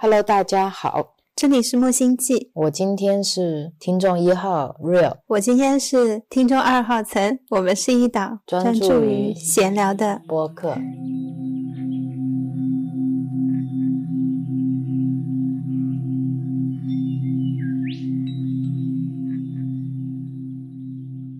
Hello，大家好，这里是木星记，我今天是听众一号 Real，我今天是听众二号岑，我们是一档专注于于闲聊的。播客。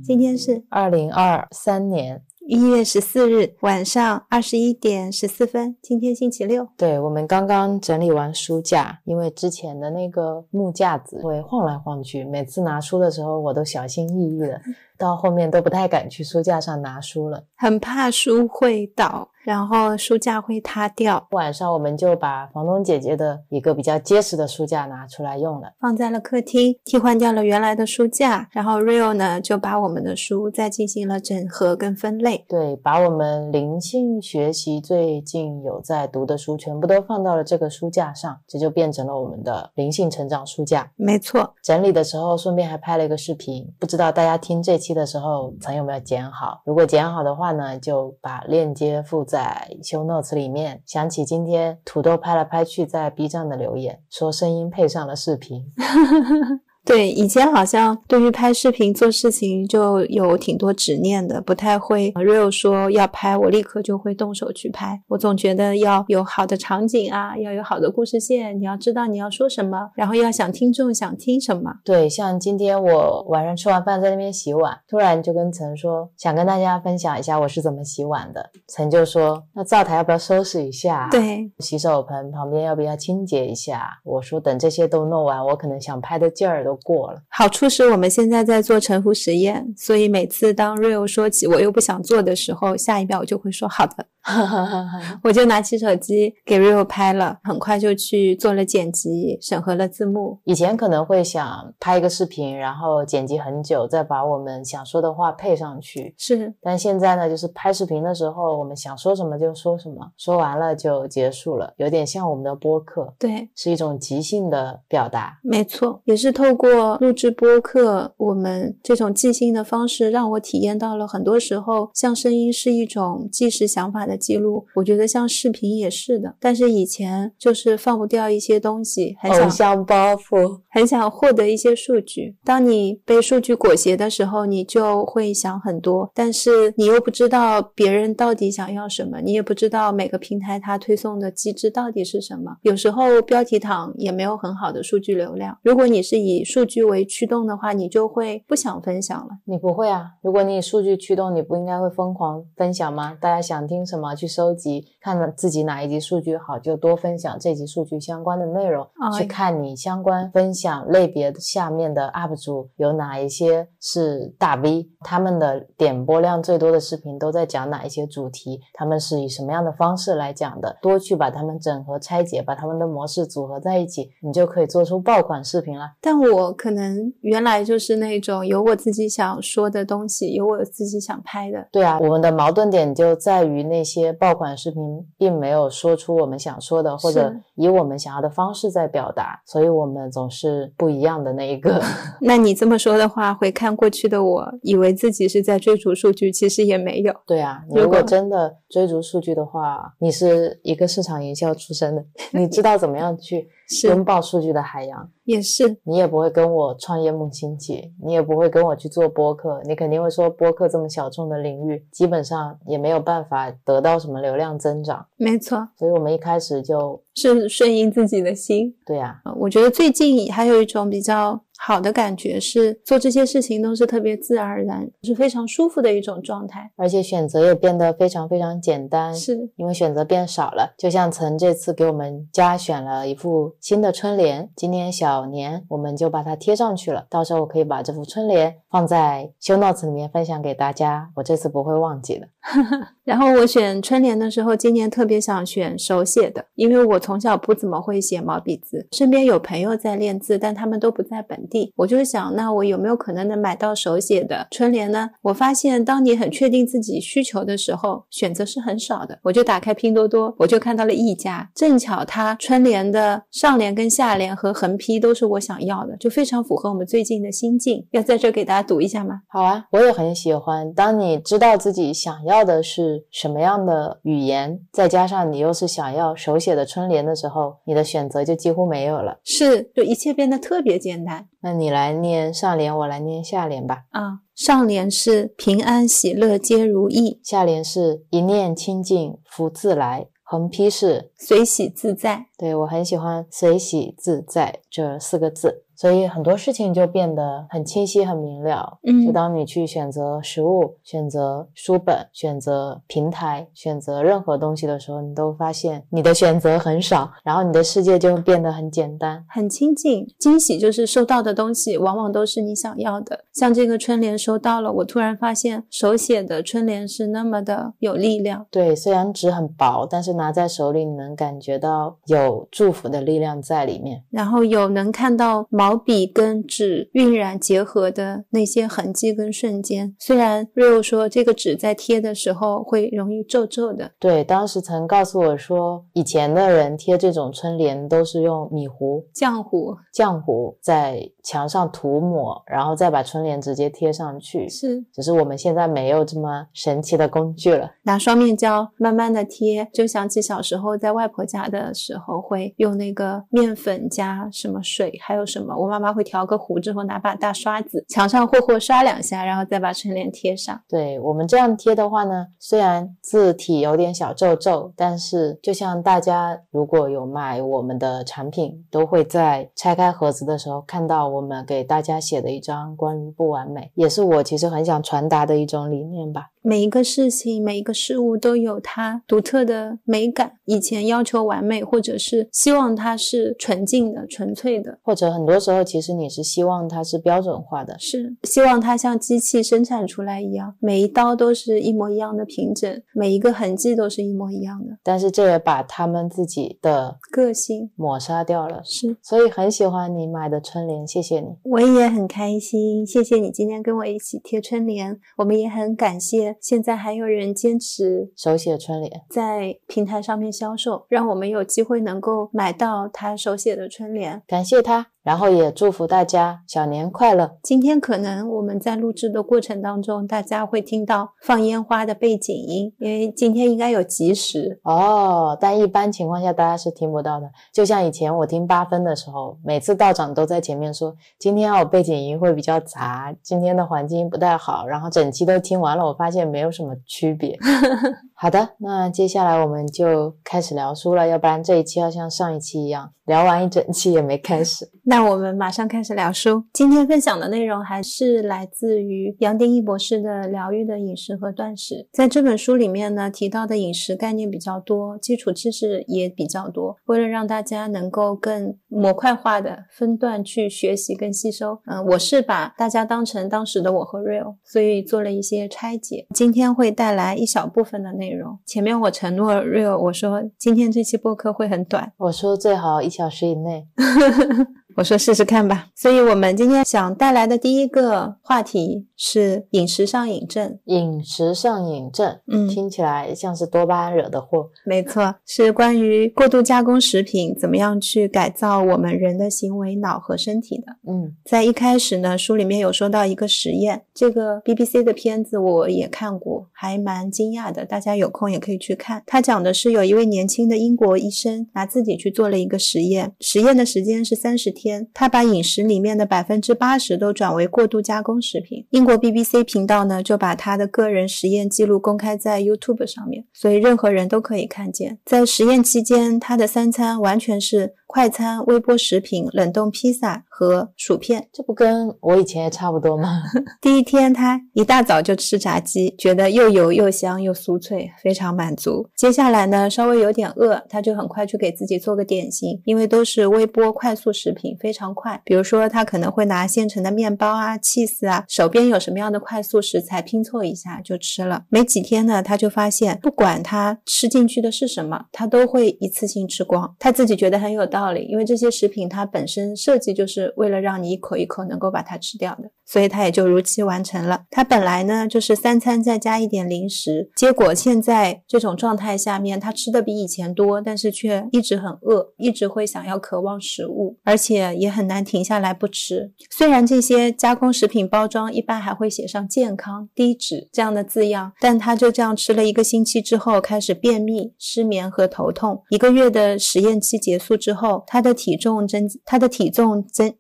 今天是二零二三年，一月十四日晚上二十一点十四分，今天星期六。对我们刚刚整理完书架，因为之前的那个木架子会晃来晃去，每次拿书的时候我都小心翼翼的，到后面都不太敢去书架上拿书了。很怕书会倒，然后书架会塌掉，晚上我们就把房东姐姐的一个比较结实的书架拿出来用了。放在了客厅，替换掉了原来的书架。然后 Real 呢就把我们的书再进行了整合跟分类。对，把我们灵性学习最近有在读的书全部都放到了这个书架上，这就变成了我们的灵性成长书架。没错，整理的时候顺便还拍了一个视频，不知道大家听这期的时候曾有没有剪好？如果剪好的话呢，就把链接附在 show notes 里面。想起今天土豆拍来拍去在 B 站的留言，说声音配上了视频。对，以前好像对于拍视频做事情就有挺多执念的，不太会。Real 说要拍，我立刻就会动手去拍。我总觉得要有好的场景啊，要有好的故事线，你要知道你要说什么，然后要想听众想听什么。对，像今天我晚上吃完饭在那边洗碗，突然就跟陈说想跟大家分享一下我是怎么洗碗的。陈就说那灶台要不要收拾一下？对，洗手盆旁边要不要清洁一下？我说等这些都弄完，我可能想拍的劲儿都过了。好处是我们现在在做沉浮实验，所以每次当 Real 说起我又不想做的时候，下一秒我就会说好的，我就拿起手机给 Real 拍了，很快就去做了剪辑，审核了字幕。以前可能会想拍一个视频，然后剪辑很久，再把我们想说的话配上去。是，但现在呢，就是拍视频的时候，我们想说什么就说什么，说完了就结束了，有点像我们的播客，对，是一种即兴的表达。没错，也是透过录制播客，我们这种即兴的方式，让我体验到了很多时候，像声音是一种即时想法的记录，我觉得像视频也是的。但是以前就是放不掉一些东西，很想偶像包袱，很想获得一些数据。当你被数据裹挟的时候，你就会想很多，但是你又不知道别人到底想要什么，你也不知道每个平台它推送的机制到底是什么。有时候标题党也没有很好的数据流量。如果你是以数据为驱动的话，你就会不想分享了。你不会啊？如果你以数据驱动，你不应该会疯狂分享吗？大家想听什么去收集，看了自己哪一集数据好，就多分享这集数据相关的内容。哦去看你相关分享类别下面的 UP 主有哪一些是大 V，他们的点播量最多的视频都在讲哪一些主题，他们是以什么样的方式来讲的，多去把他们整合拆解，把他们的模式组合在一起，你就可以做出爆款视频了。但我可能原来就是那种有我自己想说的东西，有我自己想拍的。对啊，我们的矛盾点就在于那些爆款视频并没有说出我们想说的，或者以我们想要的方式在表达，所以我们总是不一样的那一个。那你这么说的话，回看过去的我，以为自己是在追逐数据，其实也没有。对啊，你如果真的追逐数据的话，你是一个市场营销出身的，你知道怎么样去是拥抱数据的海洋，也是，你也不会跟我创业梦兴起，你也不会跟我去做播客，你肯定会说播客这么小众的领域，基本上也没有办法得到什么流量增长，没错，所以我们一开始就是顺应自己的心。对啊，呃我觉得最近还有一种比较好的感觉是，做这些事情都是特别自然而然，是非常舒服的一种状态。而且选择也变得非常非常简单，是，因为选择变少了。就像曾这次给我们家选了一副新的春联，今年小年我们就把它贴上去了，到时候我可以把这副春联放在 show notes 里面分享给大家，我这次不会忘记的。然后我选春联的时候，今年特别想选手写的，因为我从小不怎么会写毛笔字，身边有朋友在练字，但他们都不在本地。我就想，那我有没有可能能买到手写的春联呢？我发现，当你很确定自己需求的时候，选择是很少的。我就打开拼多多，我就看到了一家，正巧它春联的上联跟下联和横批都是我想要的，就非常符合我们最近的心境。要在这给大家读一下吗？好啊，我也很喜欢。当你知道自己想要的是是什么样的语言，再加上你又是想要手写的春联的时候，你的选择就几乎没有了。是，就一切变得特别简单。那你来念上联，我来念下联吧。啊，上联是平安喜乐皆如意，下联是一念清净福自来，横批是随喜自在。对我很喜欢“随喜自在”这四个字。所以很多事情就变得很清晰、很明了。嗯就当你去选择食物、选择书本、选择平台、选择任何东西的时候，你都发现你的选择很少，然后你的世界就变得很简单。很亲近，惊喜就是收到的东西往往都是你想要的。像这个春联收到了，我突然发现手写的春联是那么的有力量。对，虽然纸很薄，但是拿在手里，你能感觉到有祝福的力量在里面。然后有能看到毛笔跟纸晕染结合的那些痕迹跟瞬间。虽然 Rio 说这个纸在贴的时候会容易皱皱的，对，当时曾告诉我说，以前的人贴这种春联都是用米糊、浆糊浆糊在墙上涂抹，然后再把春联直接贴上去。是只是我们现在没有这么神奇的工具了。拿双面胶慢慢的贴，就想起小时候在外婆家的时候会用那个面粉加什么水，还有什么，我妈妈会调个糊之后拿把大刷子墙上霍霍刷两下，然后再把春联贴上。对我们这样贴的话呢，虽然字体有点小皱皱，但是就像大家如果有买我们的产品，都会在拆开盒子的时候看到我们给大家写的一张关于不完美，也是我其实很想传达的一种理念吧。每一个事情，每一个事物都有它独特的美感。以前要求完美，或者是希望它是纯净的、纯粹的，或者很多时候，其实你是希望它是标准化的，是希望它像机器生产出来一样，每一刀都是一模一样的平整，每一个痕迹都是一模一样的但是这也把他们自己的个性。抹杀掉了。是，所以很喜欢你买的春联，谢谢你。我也很开心，谢谢你今天跟我一起贴春联。我们也很感谢现在还有人坚持手写春联，在平台上面销售，让我们有机会能够买到他手写的春联。感谢他，然后也祝福大家小年快乐。今天可能我们在录制的过程当中，大家会听到放烟花的背景音，因为今天应该有吉时。哦，但一般情况下大家是听不到的。就像以前我听八分的时候，每次道长都在前面说，今天我背景音会比较杂，今天的环境不太好。然后整期都听完了，我发现没有什么区别。好的，那接下来我们就开始聊书了，要不然这一期要像上一期一样，聊完一整期也没开始。那我们马上开始聊书。今天分享的内容还是来自于杨定一博士的《疗愈的饮食和断食》。在这本书里面呢，提到的饮食概念比较多，基础知识也比较多。为了让大家能够更模块化的分段去学习跟吸收，嗯，我是把大家当成当时的我和 Real，所以做了一些拆解。今天会带来一小部分的内容。前面我承诺 Real，我说今天这期播客会很短，我说最好一小时以内。我说试试看吧。所以，我们今天想带来的第一个话题是饮食上瘾症。饮食上瘾症，嗯听起来像是多巴胺惹的祸。没错，是关于过度加工食品怎么样去改造我们人的行为、脑和身体的。嗯在一开始呢，书里面有说到一个实验，这个 BBC 的片子我也看过，还蛮惊讶的。大家有空也可以去看。他讲的是有一位年轻的英国医生拿自己去做了一个实验，实验的时间是三十天，他把饮食里面的百分之八十都转为过度加工食品。英国 BBC 频道呢就把他的个人实验记录公开在 YouTube 上面，所以任何人都可以看见。在实验期间，他的三餐完全是快餐、微波食品、冷冻披萨和薯片。这不跟我以前也差不多吗？第一天，他一大早就吃炸鸡，觉得又油又香又酥脆，非常满足。接下来呢，稍微有点饿，他就很快去给自己做个点心，因为都是微波快速食品，非常快。比如说，他可能会拿现成的面包啊、cheese 啊，手边有什么样的快速食材拼凑一下就吃了。没几天呢，他就发现，不管他吃进去的是什么，他都会一次性吃光。他自己觉得很有道道理，因为这些食品它本身设计就是为了让你一口一口能够把它吃掉的。所以它也就如期完成了。它本来呢就是三餐再加一点零食，结果现在这种状态下面，他吃的比以前多，但是却一直很饿，一直会想要渴望食物，而且也很难停下来不吃。虽然这些加工食品包装一般还会写上健康、低脂这样的字样，但他就这样吃了一个星期之后，开始便秘、失眠和头痛。一个月的实验期结束之后，他的体重增，他的体重增，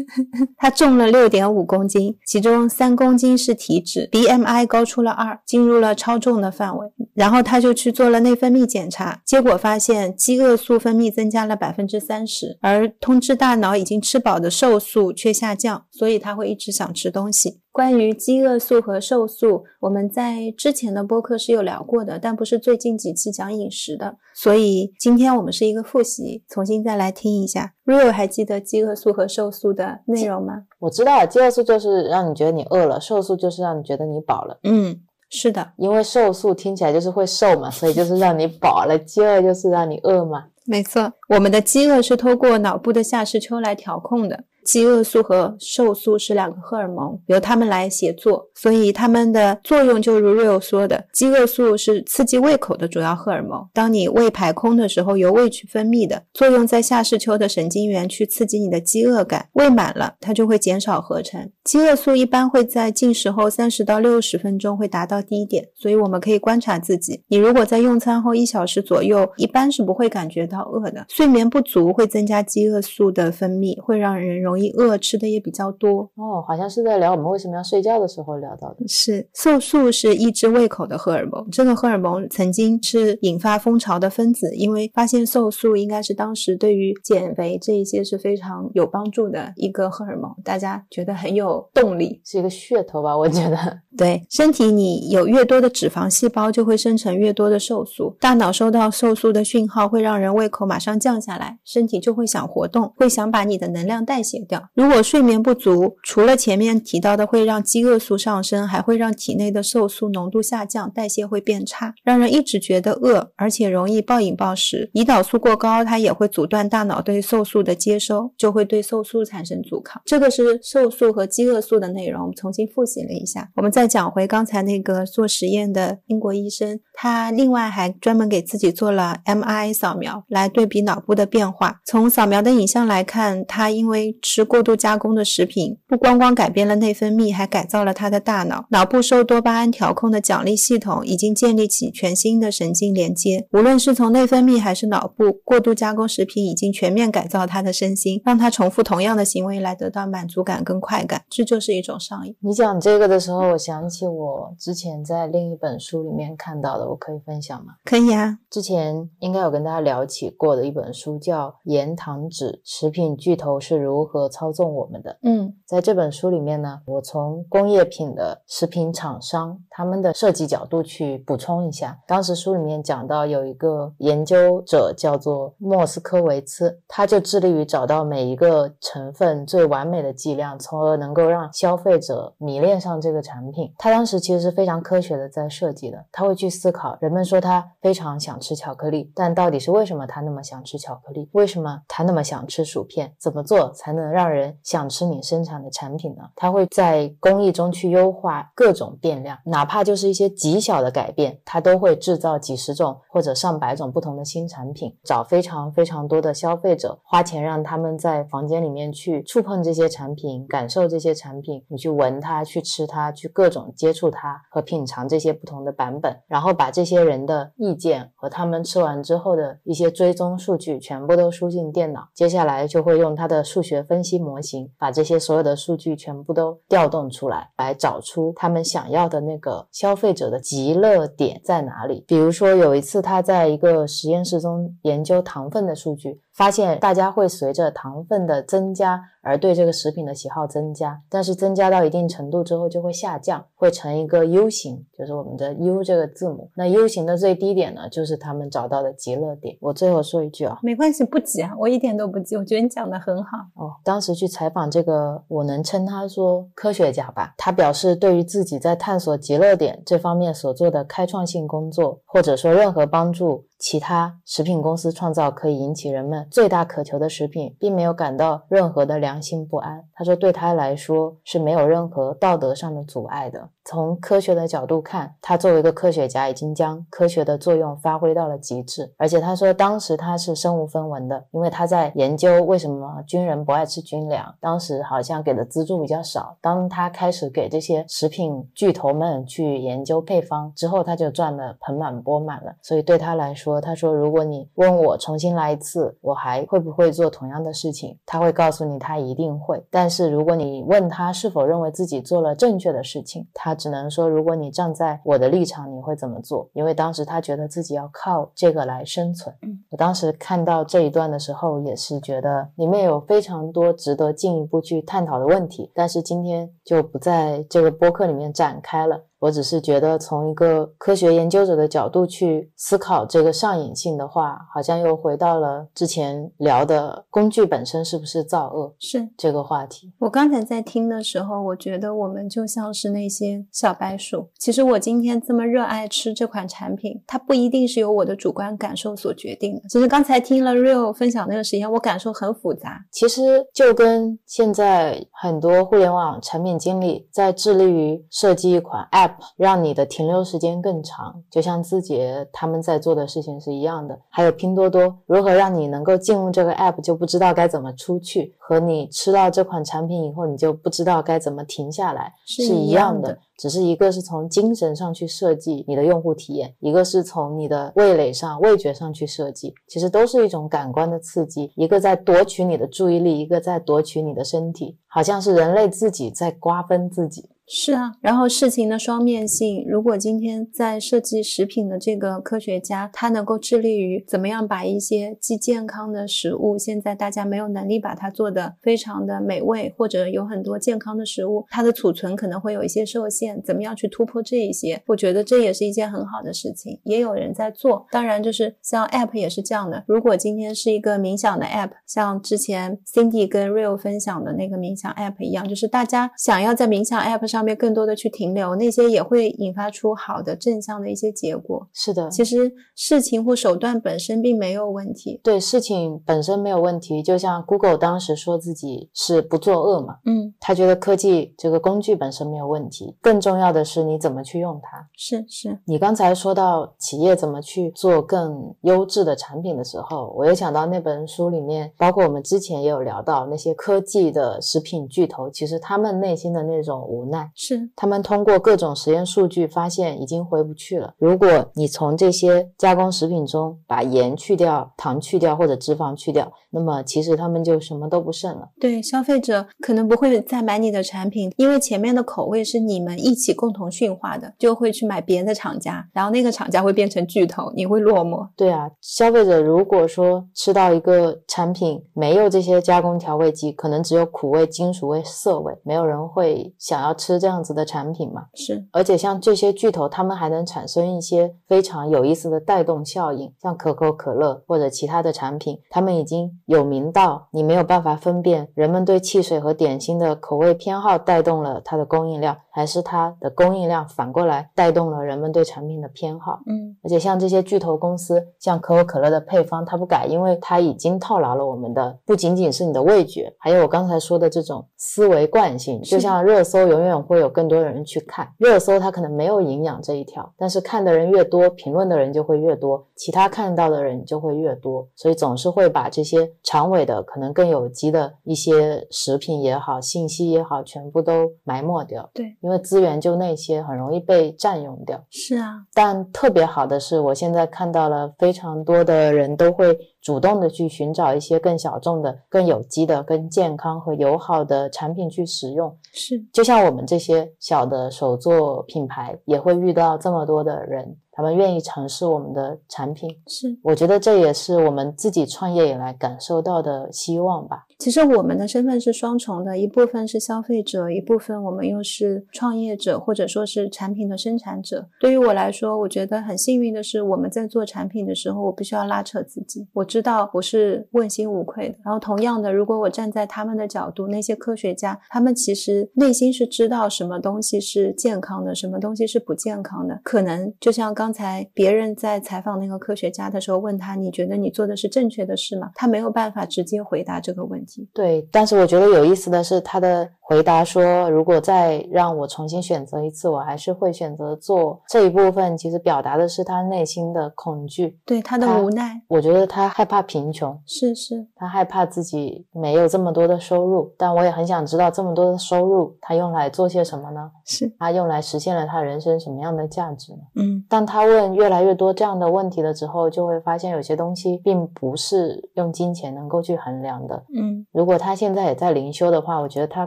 他重了六点五公斤，其中三公斤是体脂，BMI 高出了二，进入了超重的范围。然后他就去做了内分泌检查，结果发现饥饿素分泌增加了百分之三十，而通知大脑已经吃饱的瘦素却下降，所以他会一直想吃东西。关于饥饿素和瘦素，我们在之前的播客是有聊过的，但不是最近几期讲饮食的，所以今天我们是一个复习，重新再来听一下。Rio 还记得饥饿素和瘦素的内容吗？我知道，饥饿素就是让你觉得你饿了，瘦素就是让你觉得你饱了。嗯，是的，因为瘦素听起来就是会瘦嘛，所以就是让你饱了；饥饿就是让你饿嘛。没错，我们的饥饿是通过脑部的下视丘来调控的。饥饿素和瘦素是两个荷尔蒙，由它们来协作，所以它们的作用就如 Rio 说的，饥饿素是刺激胃口的主要荷尔蒙。当你胃排空的时候，由胃去分泌的，作用在下视丘的神经元去刺激你的饥饿感。胃满了，它就会减少合成。饥饿素一般会在进食后三十到六十分钟会达到低点，所以我们可以观察自己。你如果在用餐后一小时左右，一般是不会感觉到饿的。睡眠不足会增加饥饿素的分泌，会让人容易。一饿吃的也比较多哦，好像是在聊我们为什么要睡觉的时候聊到的。是瘦素是抑制胃口的荷尔蒙，这个荷尔蒙曾经是引发风潮的分子，因为发现瘦素应该是当时对于减肥这一些是非常有帮助的一个荷尔蒙，大家觉得很有动力，是一个噱头吧？我觉得，对身体你有越多的脂肪细胞，就会生成越多的瘦素，大脑收到瘦素的讯号会让人胃口马上降下来，身体就会想活动，会想把你的能量代谢。掉。如果睡眠不足，除了前面提到的会让饥饿素上升，还会让体内的瘦素浓度下降，代谢会变差，让人一直觉得饿，而且容易暴饮暴食。胰岛素过高，它也会阻断大脑对瘦素的接收，就会对瘦素产生阻抗。这个是瘦素和饥饿素的内容，我们重新复习了一下。我们再讲回刚才那个做实验的英国医生，他另外还专门给自己做了 MRI 扫描，来对比脑部的变化。从扫描的影像来看，他因为吃吃过度加工的食品，不光光改变了内分泌，还改造了他的大脑。脑部受多巴胺调控的奖励系统已经建立起全新的神经连接。无论是从内分泌还是脑部，过度加工食品已经全面改造他的身心，让他重复同样的行为来得到满足感跟快感。这就是一种上瘾。你讲这个的时候，我想起我之前在另一本书里面看到的，我可以分享吗？可以啊。之前应该有跟大家聊起过的一本书，叫《盐糖纸食品巨头是如何》。操纵我们的，嗯，在这本书里面呢，我从工业品的食品厂商他们的设计角度去补充一下。当时书里面讲到有一个研究者叫做莫斯科维茨，他就致力于找到每一个成分最完美的剂量，从而能够让消费者迷恋上这个产品。他当时其实是非常科学的在设计的，他会去思考，人们说他非常想吃巧克力，但到底是为什么他那么想吃巧克力？为什么他那么想吃薯片？怎么做才能让人想吃你生产的产品呢？它会在工艺中去优化各种变量，哪怕就是一些极小的改变，它都会制造几十种或者上百种不同的新产品。找非常非常多的消费者，花钱让他们在房间里面去触碰这些产品，感受这些产品，你去闻它，去吃它，去各种接触它和品尝这些不同的版本，然后把这些人的意见和他们吃完之后的一些追踪数据全部都输进电脑，接下来就会用他的数学分析。模型把这些所有的数据全部都调动出来，来找出他们想要的那个消费者的极乐点在哪里。比如说，有一次他在一个实验室中研究糖分的数据。发现大家会随着糖分的增加而对这个食品的喜好增加，但是增加到一定程度之后就会下降，会成一个 U 型，就是我们的 U 这个字母。那 U 型的最低点呢，就是他们找到的极乐点。我最后说一句啊，没关系，不急啊，我一点都不急，我觉得你讲的很好哦。当时去采访这个，我能称他说科学家吧。他表示，对于自己在探索极乐点这方面所做的开创性工作，或者说任何帮助其他食品公司创造可以引起人们最大渴求的食品，并没有感到任何的良心不安。他说，对他来说是没有任何道德上的阻碍的。从科学的角度看，他作为一个科学家，已经将科学的作用发挥到了极致。而且他说，当时他是身无分文的，因为他在研究为什么军人不爱吃军粮。当时好像给的资助比较少。当他开始给这些食品巨头们去研究配方之后，他就赚得盆满钵满了。所以对他来说，他说，如果你问我重新来一次，我还会不会做同样的事情？他会告诉你，他一定会。但是如果你问他是否认为自己做了正确的事情，他只能说，如果你站在我的立场，你会怎么做？因为当时他觉得自己要靠这个来生存。我当时看到这一段的时候，也是觉得里面有非常多值得进一步去探讨的问题，但是今天就不在这个播客里面展开了。我只是觉得，从一个科学研究者的角度去思考这个上瘾性的话，好像又回到了之前聊的工具本身是不是造恶是这个话题。我刚才在听的时候，我觉得我们就像是那些小白鼠。其实我今天这么热爱吃这款产品，它不一定是由我的主观感受所决定的。其实刚才听了 Real 分享那个实验，我感受很复杂。其实就跟现在很多互联网产品经理在致力于设计一款 App。让你的停留时间更长，就像字节他们在做的事情是一样的。还有拼多多，如何让你能够进入这个 app 就不知道该怎么出去，和你吃到这款产品以后你就不知道该怎么停下来是一样的。只是一个是从精神上去设计你的用户体验，一个是从你的味蕾上、味觉上去设计，其实都是一种感官的刺激。一个在夺取你的注意力，一个在夺取你的身体，好像是人类自己在瓜分自己。是啊，然后事情的双面性。如果今天在设计食品的这个科学家，他能够致力于怎么样把一些既健康的食物，现在大家没有能力把它做的非常的美味，或者有很多健康的食物，它的储存可能会有一些受限，怎么样去突破这一些？我觉得这也是一件很好的事情，也有人在做。当然，就是像 App 也是这样的。如果今天是一个冥想的 App，像之前 Cindy 跟 Real 分享的那个冥想 App 一样，就是大家想要在冥想 App 上。上面更多的去停留，那些也会引发出好的正向的一些结果。是的，其实事情或手段本身并没有问题。对，事情本身没有问题。就像 Google 当时说自己是不作恶嘛，嗯，他觉得科技这个工具本身没有问题，更重要的是你怎么去用它。是是，你刚才说到企业怎么去做更优质的产品的时候，我又想到那本书里面，包括我们之前也有聊到那些科技的食品巨头，其实他们内心的那种无奈。是，他们通过各种实验数据发现已经回不去了。如果你从这些加工食品中把盐去掉、糖去掉或者脂肪去掉，那么其实他们就什么都不剩了。对，消费者可能不会再买你的产品，因为前面的口味是你们一起共同驯化的，就会去买别的厂家，然后那个厂家会变成巨头，你会落寞。对啊，消费者如果说吃到一个产品没有这些加工调味剂，可能只有苦味、金属味、涩味，没有人会想要吃。这样子的产品嘛，是，而且像这些巨头，他们还能产生一些非常有意思的带动效应，像可口可乐或者其他的产品，他们已经有名到你没有办法分辨，人们对汽水和点心的口味偏好带动了它的供应量，还是它的供应量反过来带动了人们对产品的偏好。嗯，而且像这些巨头公司，像可口可乐的配方，它不改，因为它已经套牢了我们的不仅仅是你的味觉，还有我刚才说的这种思维惯性，就像热搜永远。会有更多的人去看热搜，它可能没有营养这一条，但是看的人越多，评论的人就会越多，其他看到的人就会越多，所以总是会把这些长尾的、可能更有机的一些食品也好、信息也好，全部都埋没掉。对，因为资源就那些，很容易被占用掉。是啊，但特别好的是，我现在看到了非常多的人都会。主动的去寻找一些更小众的、更有机的、更健康和友好的产品去使用，是就像我们这些小的手作品牌，也会遇到这么多的人，他们愿意尝试我们的产品。是，我觉得这也是我们自己创业以来感受到的希望吧。其实我们的身份是双重的，一部分是消费者，一部分我们又是创业者，或者说是产品的生产者。对于我来说，我觉得很幸运的是，我们在做产品的时候，我不需要拉扯自己，我知道我是问心无愧的。然后同样的，如果我站在他们的角度，那些科学家，他们其实内心是知道什么东西是健康的，什么东西是不健康的。可能就像刚才别人在采访那个科学家的时候，问他：“你觉得你做的是正确的事吗？”他没有办法直接回答这个问题。对，但是我觉得有意思的是，他的回答说：“如果再让我重新选择一次，我还是会选择做这一部分。”其实表达的是他内心的恐惧，对他的无奈。我觉得他害怕贫穷，是是，他害怕自己没有这么多的收入。但我也很想知道，这么多的收入，他用来做些什么呢？是他用来实现了他人生什么样的价值呢？嗯，当他问越来越多这样的问题了之后，就会发现有些东西并不是用金钱能够去衡量的。嗯，如果他现在也在灵修的话，我觉得他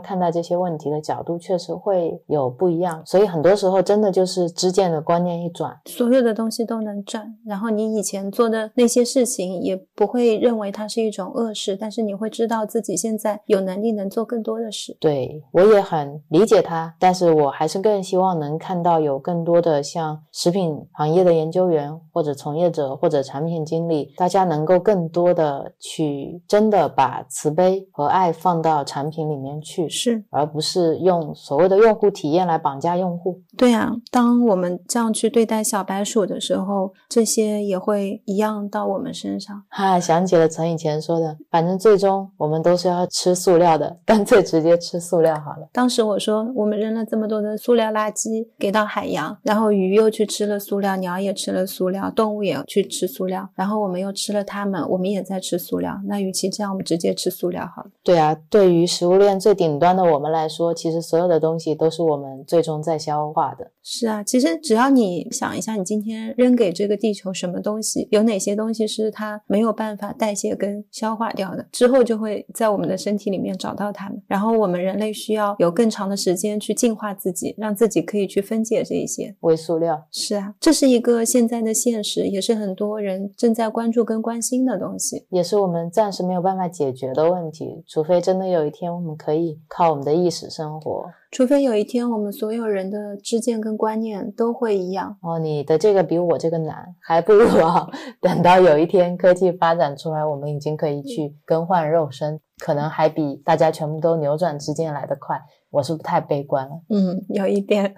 看待这些问题的角度确实会有不一样。所以很多时候真的就是知见的观念一转，所有的东西都能转。然后你以前做的那些事情也不会认为它是一种恶事，但是你会知道自己现在有能力能做更多的事。对我也很理解他，但是我还是更希望能看到有更多的像食品行业的研究员或者从业者或者产品经理，大家能够更多的去真的把慈悲和爱放到产品里面去，是，而不是用所谓的用户体验来绑架用户。对啊，当我们这样去对待小白鼠的时候，这些也会一样到我们身上。哈，想起了曾以前说的，反正最终我们都是要吃塑料的，干脆直接吃塑料好了。当时我说，我们扔了这么多的塑料垃圾给到海洋，然后鱼又去吃了塑料，鸟也吃了塑料，动物也去吃塑料，然后我们又吃了它们，我们也在吃塑料。那与其这样，我们直接吃塑料好了。对啊，对于食物链最顶端的我们来说，其实所有的东西都是我们最终在消化的。是啊，其实只要你想一下，你今天扔给这个地球什么东西，有哪些东西是它没有办法代谢跟消化掉的，之后就会在我们的身体里面找到它们。然后我们人类需要有更长的时间去净化自己，让自己可以去分解这一些微塑料。是啊，这是一个现在的现实，也是很多人正在关注跟关心的东西，也是我们暂时没有办法解决的问题。除非真的有一天我们可以靠我们的意识生活。除非有一天我们所有人的知见跟观念都会一样哦，你的这个比我这个难，还不如 啊，等到有一天科技发展出来，我们已经可以去更换肉身，可能还比大家全部都扭转知见来得快。我是不是太悲观了？嗯，有一点。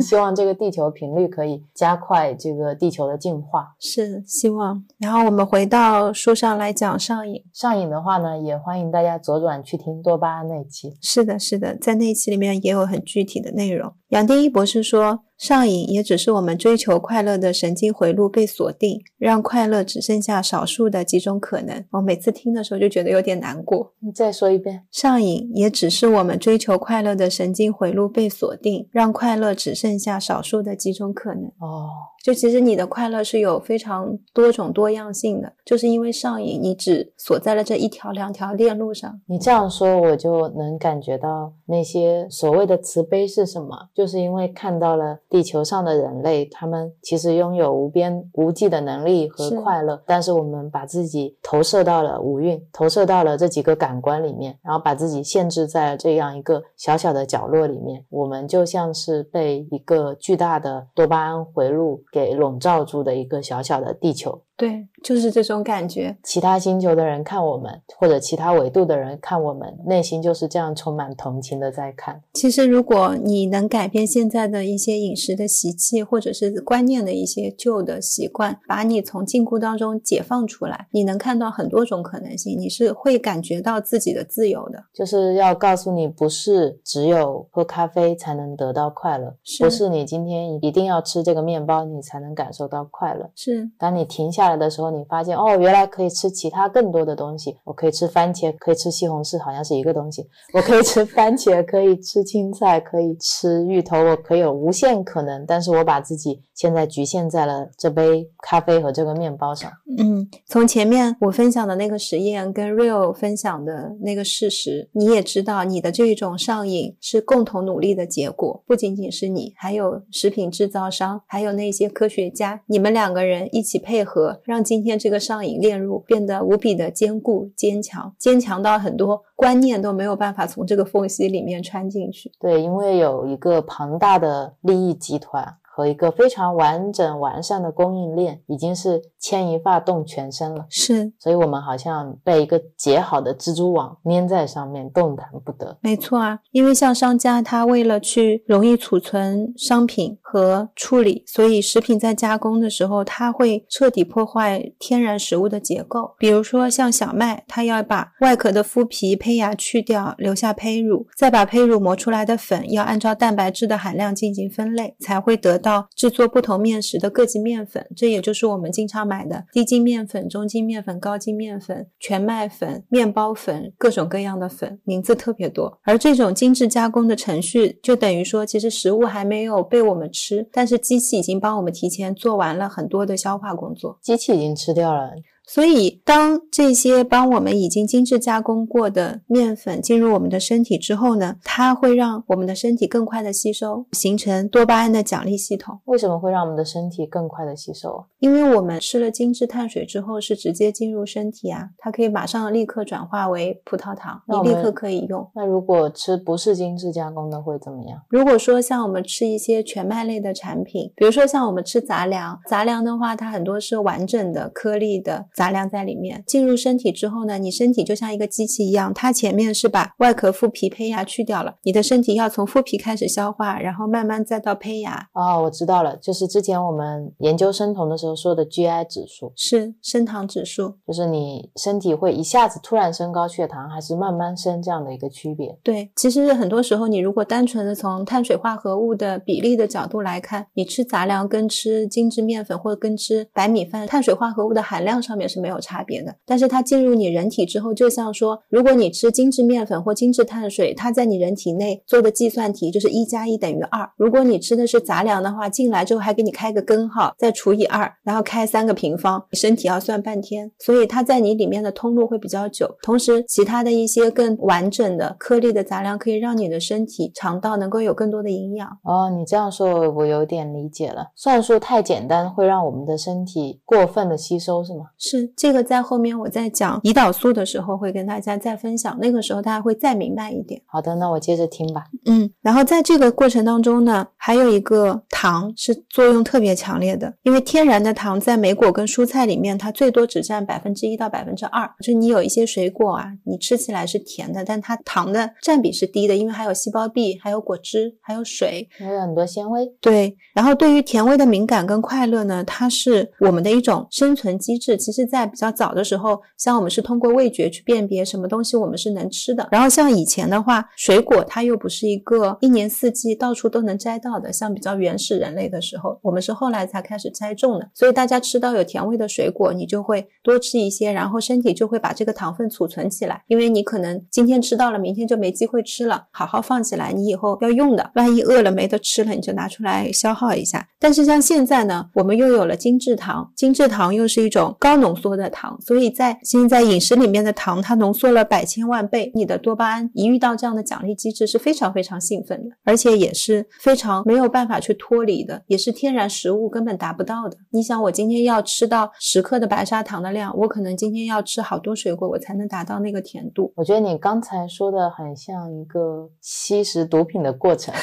希望这个地球频率可以加快这个地球的进化，是希望。然后我们回到书上来讲上瘾。上瘾的话呢，也欢迎大家左转去听多巴胺那期。是的，是的，在那一期里面也有很具体的内容。杨定一博士说。上瘾也只是我们追求快乐的神经回路被锁定，让快乐只剩下少数的几种可能。我每次听的时候就觉得有点难过。你再说一遍。上瘾也只是我们追求快乐的神经回路被锁定，让快乐只剩下少数的几种可能。哦，就其实你的快乐是有非常多种多样性的，就是因为上瘾，你只锁在了这一条两条链路上。你这样说，我就能感觉到那些所谓的慈悲是什么，就是因为看到了。地球上的人类，他们其实拥有无边无际的能力和快乐，但是我们把自己投射到了五蕴，投射到了这几个感官里面，然后把自己限制在了这样一个小小的角落里面，我们就像是被一个巨大的多巴胺回路给给笼罩住的一个小小的地球。对，就是这种感觉。其他星球的人看我们，或者其他维度的人看我们，内心就是这样充满同情的在看。其实，如果你能改变现在的一些饮食的习气，或者是观念的一些旧的习惯，把你从禁锢当中解放出来，你能看到很多种可能性。你是会感觉到自己的自由的。就是要告诉你，不是只有喝咖啡才能得到快乐，不是你今天一定要吃这个面包，你才能感受到快乐。是，当你停下。来的时候，你发现哦，原来可以吃其他更多的东西。我可以吃番茄，可以吃西红柿，好像是一个东西。我可以吃番茄，可以吃青菜，可以吃芋头，我可以有无限可能。但是我把自己现在局限在了这杯咖啡和这个面包上。嗯，从前面我分享的那个实验跟 Real 分享的那个事实，你也知道，你的这种上瘾是共同努力的结果，不仅仅是你，还有食品制造商，还有那些科学家，你们两个人一起配合。让今天这个上瘾链路变得无比的坚固、坚强，坚强到很多观念都没有办法从这个缝隙里面穿进去。对，因为有一个庞大的利益集团。和一个非常完整完善的供应链，已经是牵一发动全身了。是，所以我们好像被一个结好的蜘蛛网粘在上面，动弹不得。没错啊，因为像商家，他为了去容易储存商品和处理，所以食品在加工的时候，它会彻底破坏天然食物的结构。比如说像小麦，它要把外壳的麸皮、胚芽去掉，留下胚乳，再把胚乳磨出来的粉，要按照蛋白质的含量进行分类，才会得到。到制作不同面食的各级面粉，这也就是我们经常买的低筋面粉、中筋面粉、高筋面粉、全麦粉、面包粉，各种各样的粉，名字特别多。而这种精致加工的程序，就等于说，其实食物还没有被我们吃，但是机器已经帮我们提前做完了很多的消化工作，机器已经吃掉了。所以，当这些帮我们已经精致加工过的面粉进入我们的身体之后呢，它会让我们的身体更快的吸收，形成多巴胺的奖励系统。为什么会让我们的身体更快的吸收？因为我们吃了精致碳水之后是直接进入身体啊，它可以马上立刻转化为葡萄糖，你立刻可以用。那如果吃不是精致加工的会怎么样？如果说像我们吃一些全麦类的产品，比如说像我们吃杂粮，杂粮的话，它很多是完整的颗粒的。杂粮在里面进入身体之后呢，你身体就像一个机器一样，它前面是把外壳、麸皮、胚芽去掉了，你的身体要从麸皮开始消化，然后慢慢再到胚芽。哦，我知道了，就是之前我们研究生酮的时候说的 GI 指数，是升糖指数，就是你身体会一下子突然升高血糖，还是慢慢升这样的一个区别。对，其实很多时候你如果单纯的从碳水化合物的比例的角度来看，你吃杂粮跟吃精致面粉或者跟吃白米饭，碳水化合物的含量上面是没有。差别的，但是它进入你人体之后，就像说，如果你吃精致面粉或精致碳水，它在你人体内做的计算题就是一加一等于二。如果你吃的是杂粮的话，进来之后还给你开个根号，再除以二，然后开三个平方，身体要算半天，所以它在你里面的通路会比较久。同时，其他的一些更完整的颗粒的杂粮可以让你的身体肠道能够有更多的营养。哦，你这样说，我有点理解了。算术太简单，会让我们的身体过分的吸收，是吗？是这个。在后面我在讲胰岛素的时候，会跟大家再分享，那个时候大家会再明白一点。好的，那我接着听吧。嗯，然后在这个过程当中呢，还有一个糖是作用特别强烈的，因为天然的糖在莓果跟蔬菜里面，它最多只占百分之一到百分之二。就你有一些水果啊，你吃起来是甜的，但它糖的占比是低的，因为还有细胞壁，还有果汁，还有水，还有很多纤维。对，然后对于甜味的敏感跟快乐呢，它是我们的一种生存机制。其实，是在比较早的时候，像我们是通过味觉去辨别什么东西我们是能吃的。然后像以前的话，水果它又不是一个一年四季到处都能摘到的。像比较原始人类的时候，我们是后来才开始栽种的。所以大家吃到有甜味的水果，你就会多吃一些，然后身体就会把这个糖分储存起来。因为你可能今天吃到了，明天就没机会吃了，好好放起来，你以后要用的。万一饿了没得吃了，你就拿出来消耗一下。但是像现在呢，我们又有了精制糖，精制糖又是一种高浓浓缩的糖。所以在现在饮食里面的糖，它浓缩了百千万倍，你的多巴胺一遇到这样的奖励机制是非常非常兴奋的，而且也是非常没有办法去脱离的，也是天然食物根本达不到的。你想，我今天要吃到十克的白砂糖的量，我可能今天要吃好多水果，我才能达到那个甜度。我觉得你刚才说的很像一个吸食毒品的过程，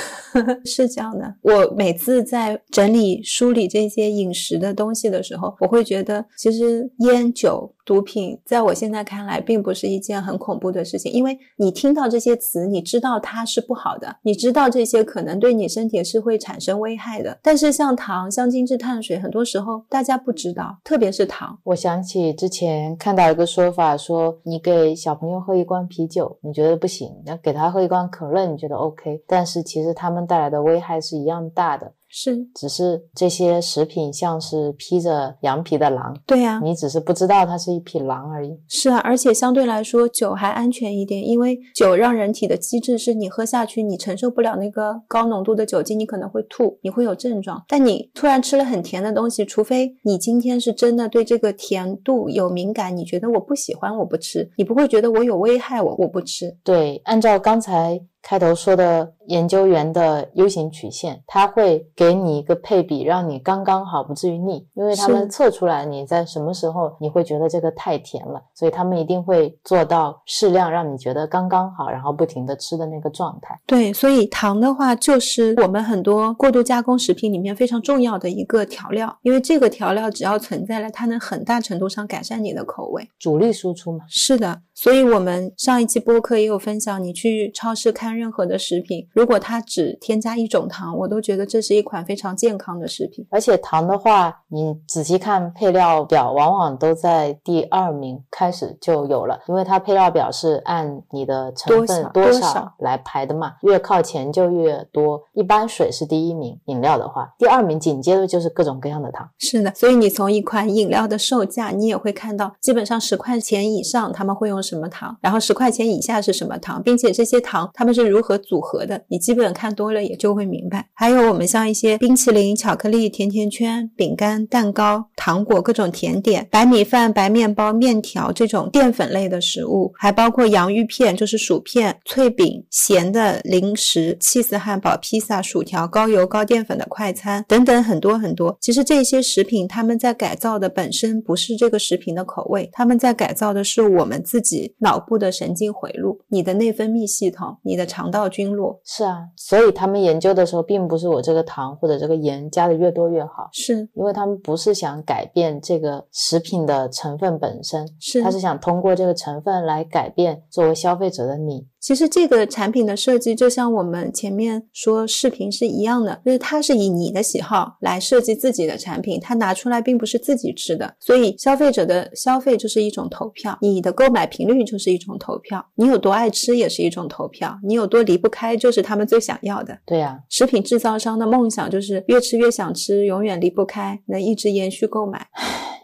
是这样的。我每次在整理梳理这些饮食的东西的时候，我会觉得其实烟酒。毒品在我现在看来，并不是一件很恐怖的事情，因为你听到这些词，你知道它是不好的，你知道这些可能对你身体是会产生危害的。但是像糖、像精致碳水，很多时候大家不知道，特别是糖。我想起之前看到一个说法，说你给小朋友喝一罐啤酒，你觉得不行；要给他喝一罐可乐，你觉得 OK。但是其实他们带来的危害是一样大的。是，只是这些食品像是披着羊皮的狼，对呀，你只是不知道它是一匹狼而已。是啊，而且相对来说，酒还安全一点，因为酒让人体的机制是你喝下去，你承受不了那个高浓度的酒精，你可能会吐，你会有症状。但你突然吃了很甜的东西，除非你今天是真的对这个甜度有敏感，你觉得我不喜欢，我不吃，你不会觉得我有危害，我我不吃。对，按照刚才。开头说的研究员的 U 型曲线，它会给你一个配比，让你刚刚好，不至于腻。因为他们测出来你在什么时候你会觉得这个太甜了，所以他们一定会做到适量，让你觉得刚刚好，然后不停的吃的那个状态。对，所以糖的话就是我们很多过度加工食品里面非常重要的一个调料，因为这个调料只要存在了，它能很大程度上改善你的口味。主力输出嘛。是的，所以我们上一期播客也有分享，你去超市看任何的食品，如果它只添加一种糖，我都觉得这是一款非常健康的食品。而且糖的话，你仔细看配料表，往往都在第二名开始就有了，因为它配料表是按你的成分多少来排的嘛，越靠前就越多。一般水是第一名，饮料的话，第二名紧接着就是各种各样的糖。是的，所以你从一款饮料的售价，你也会看到，基本上十块钱以上他们会用什么糖，然后十块钱以下是什么糖，并且这些糖它们是如何组合的，你基本看多了也就会明白。还有我们像一些冰淇淋、巧克力、甜甜圈、饼干、蛋糕、糖果、各种甜点、白米饭、白面包、面条这种淀粉类的食物，还包括洋芋片，就是薯片、脆饼、咸的零食、气死汉堡、披萨、薯条、高油高淀粉的快餐等等很多很多。其实这些食品他们在改造的本身不是这个食品的口味，他们在改造的是我们自己脑部的神经回路、你的内分泌系统、你的肠道菌落。是啊，所以他们研究的时候，并不是我这个糖或者这个盐加的越多越好，是因为他们不是想改变这个食品的成分本身，是他是想通过这个成分来改变作为消费者的你。其实这个产品的设计，就像我们前面说视频是一样的，就是它是以你的喜好来设计自己的产品，它拿出来并不是自己吃的，所以消费者的消费就是一种投票，你的购买频率就是一种投票，你有多爱吃也是一种投票，你有多离不开就是他们最想要的。对呀、食品制造商的梦想就是越吃越想吃，永远离不开，能一直延续购买。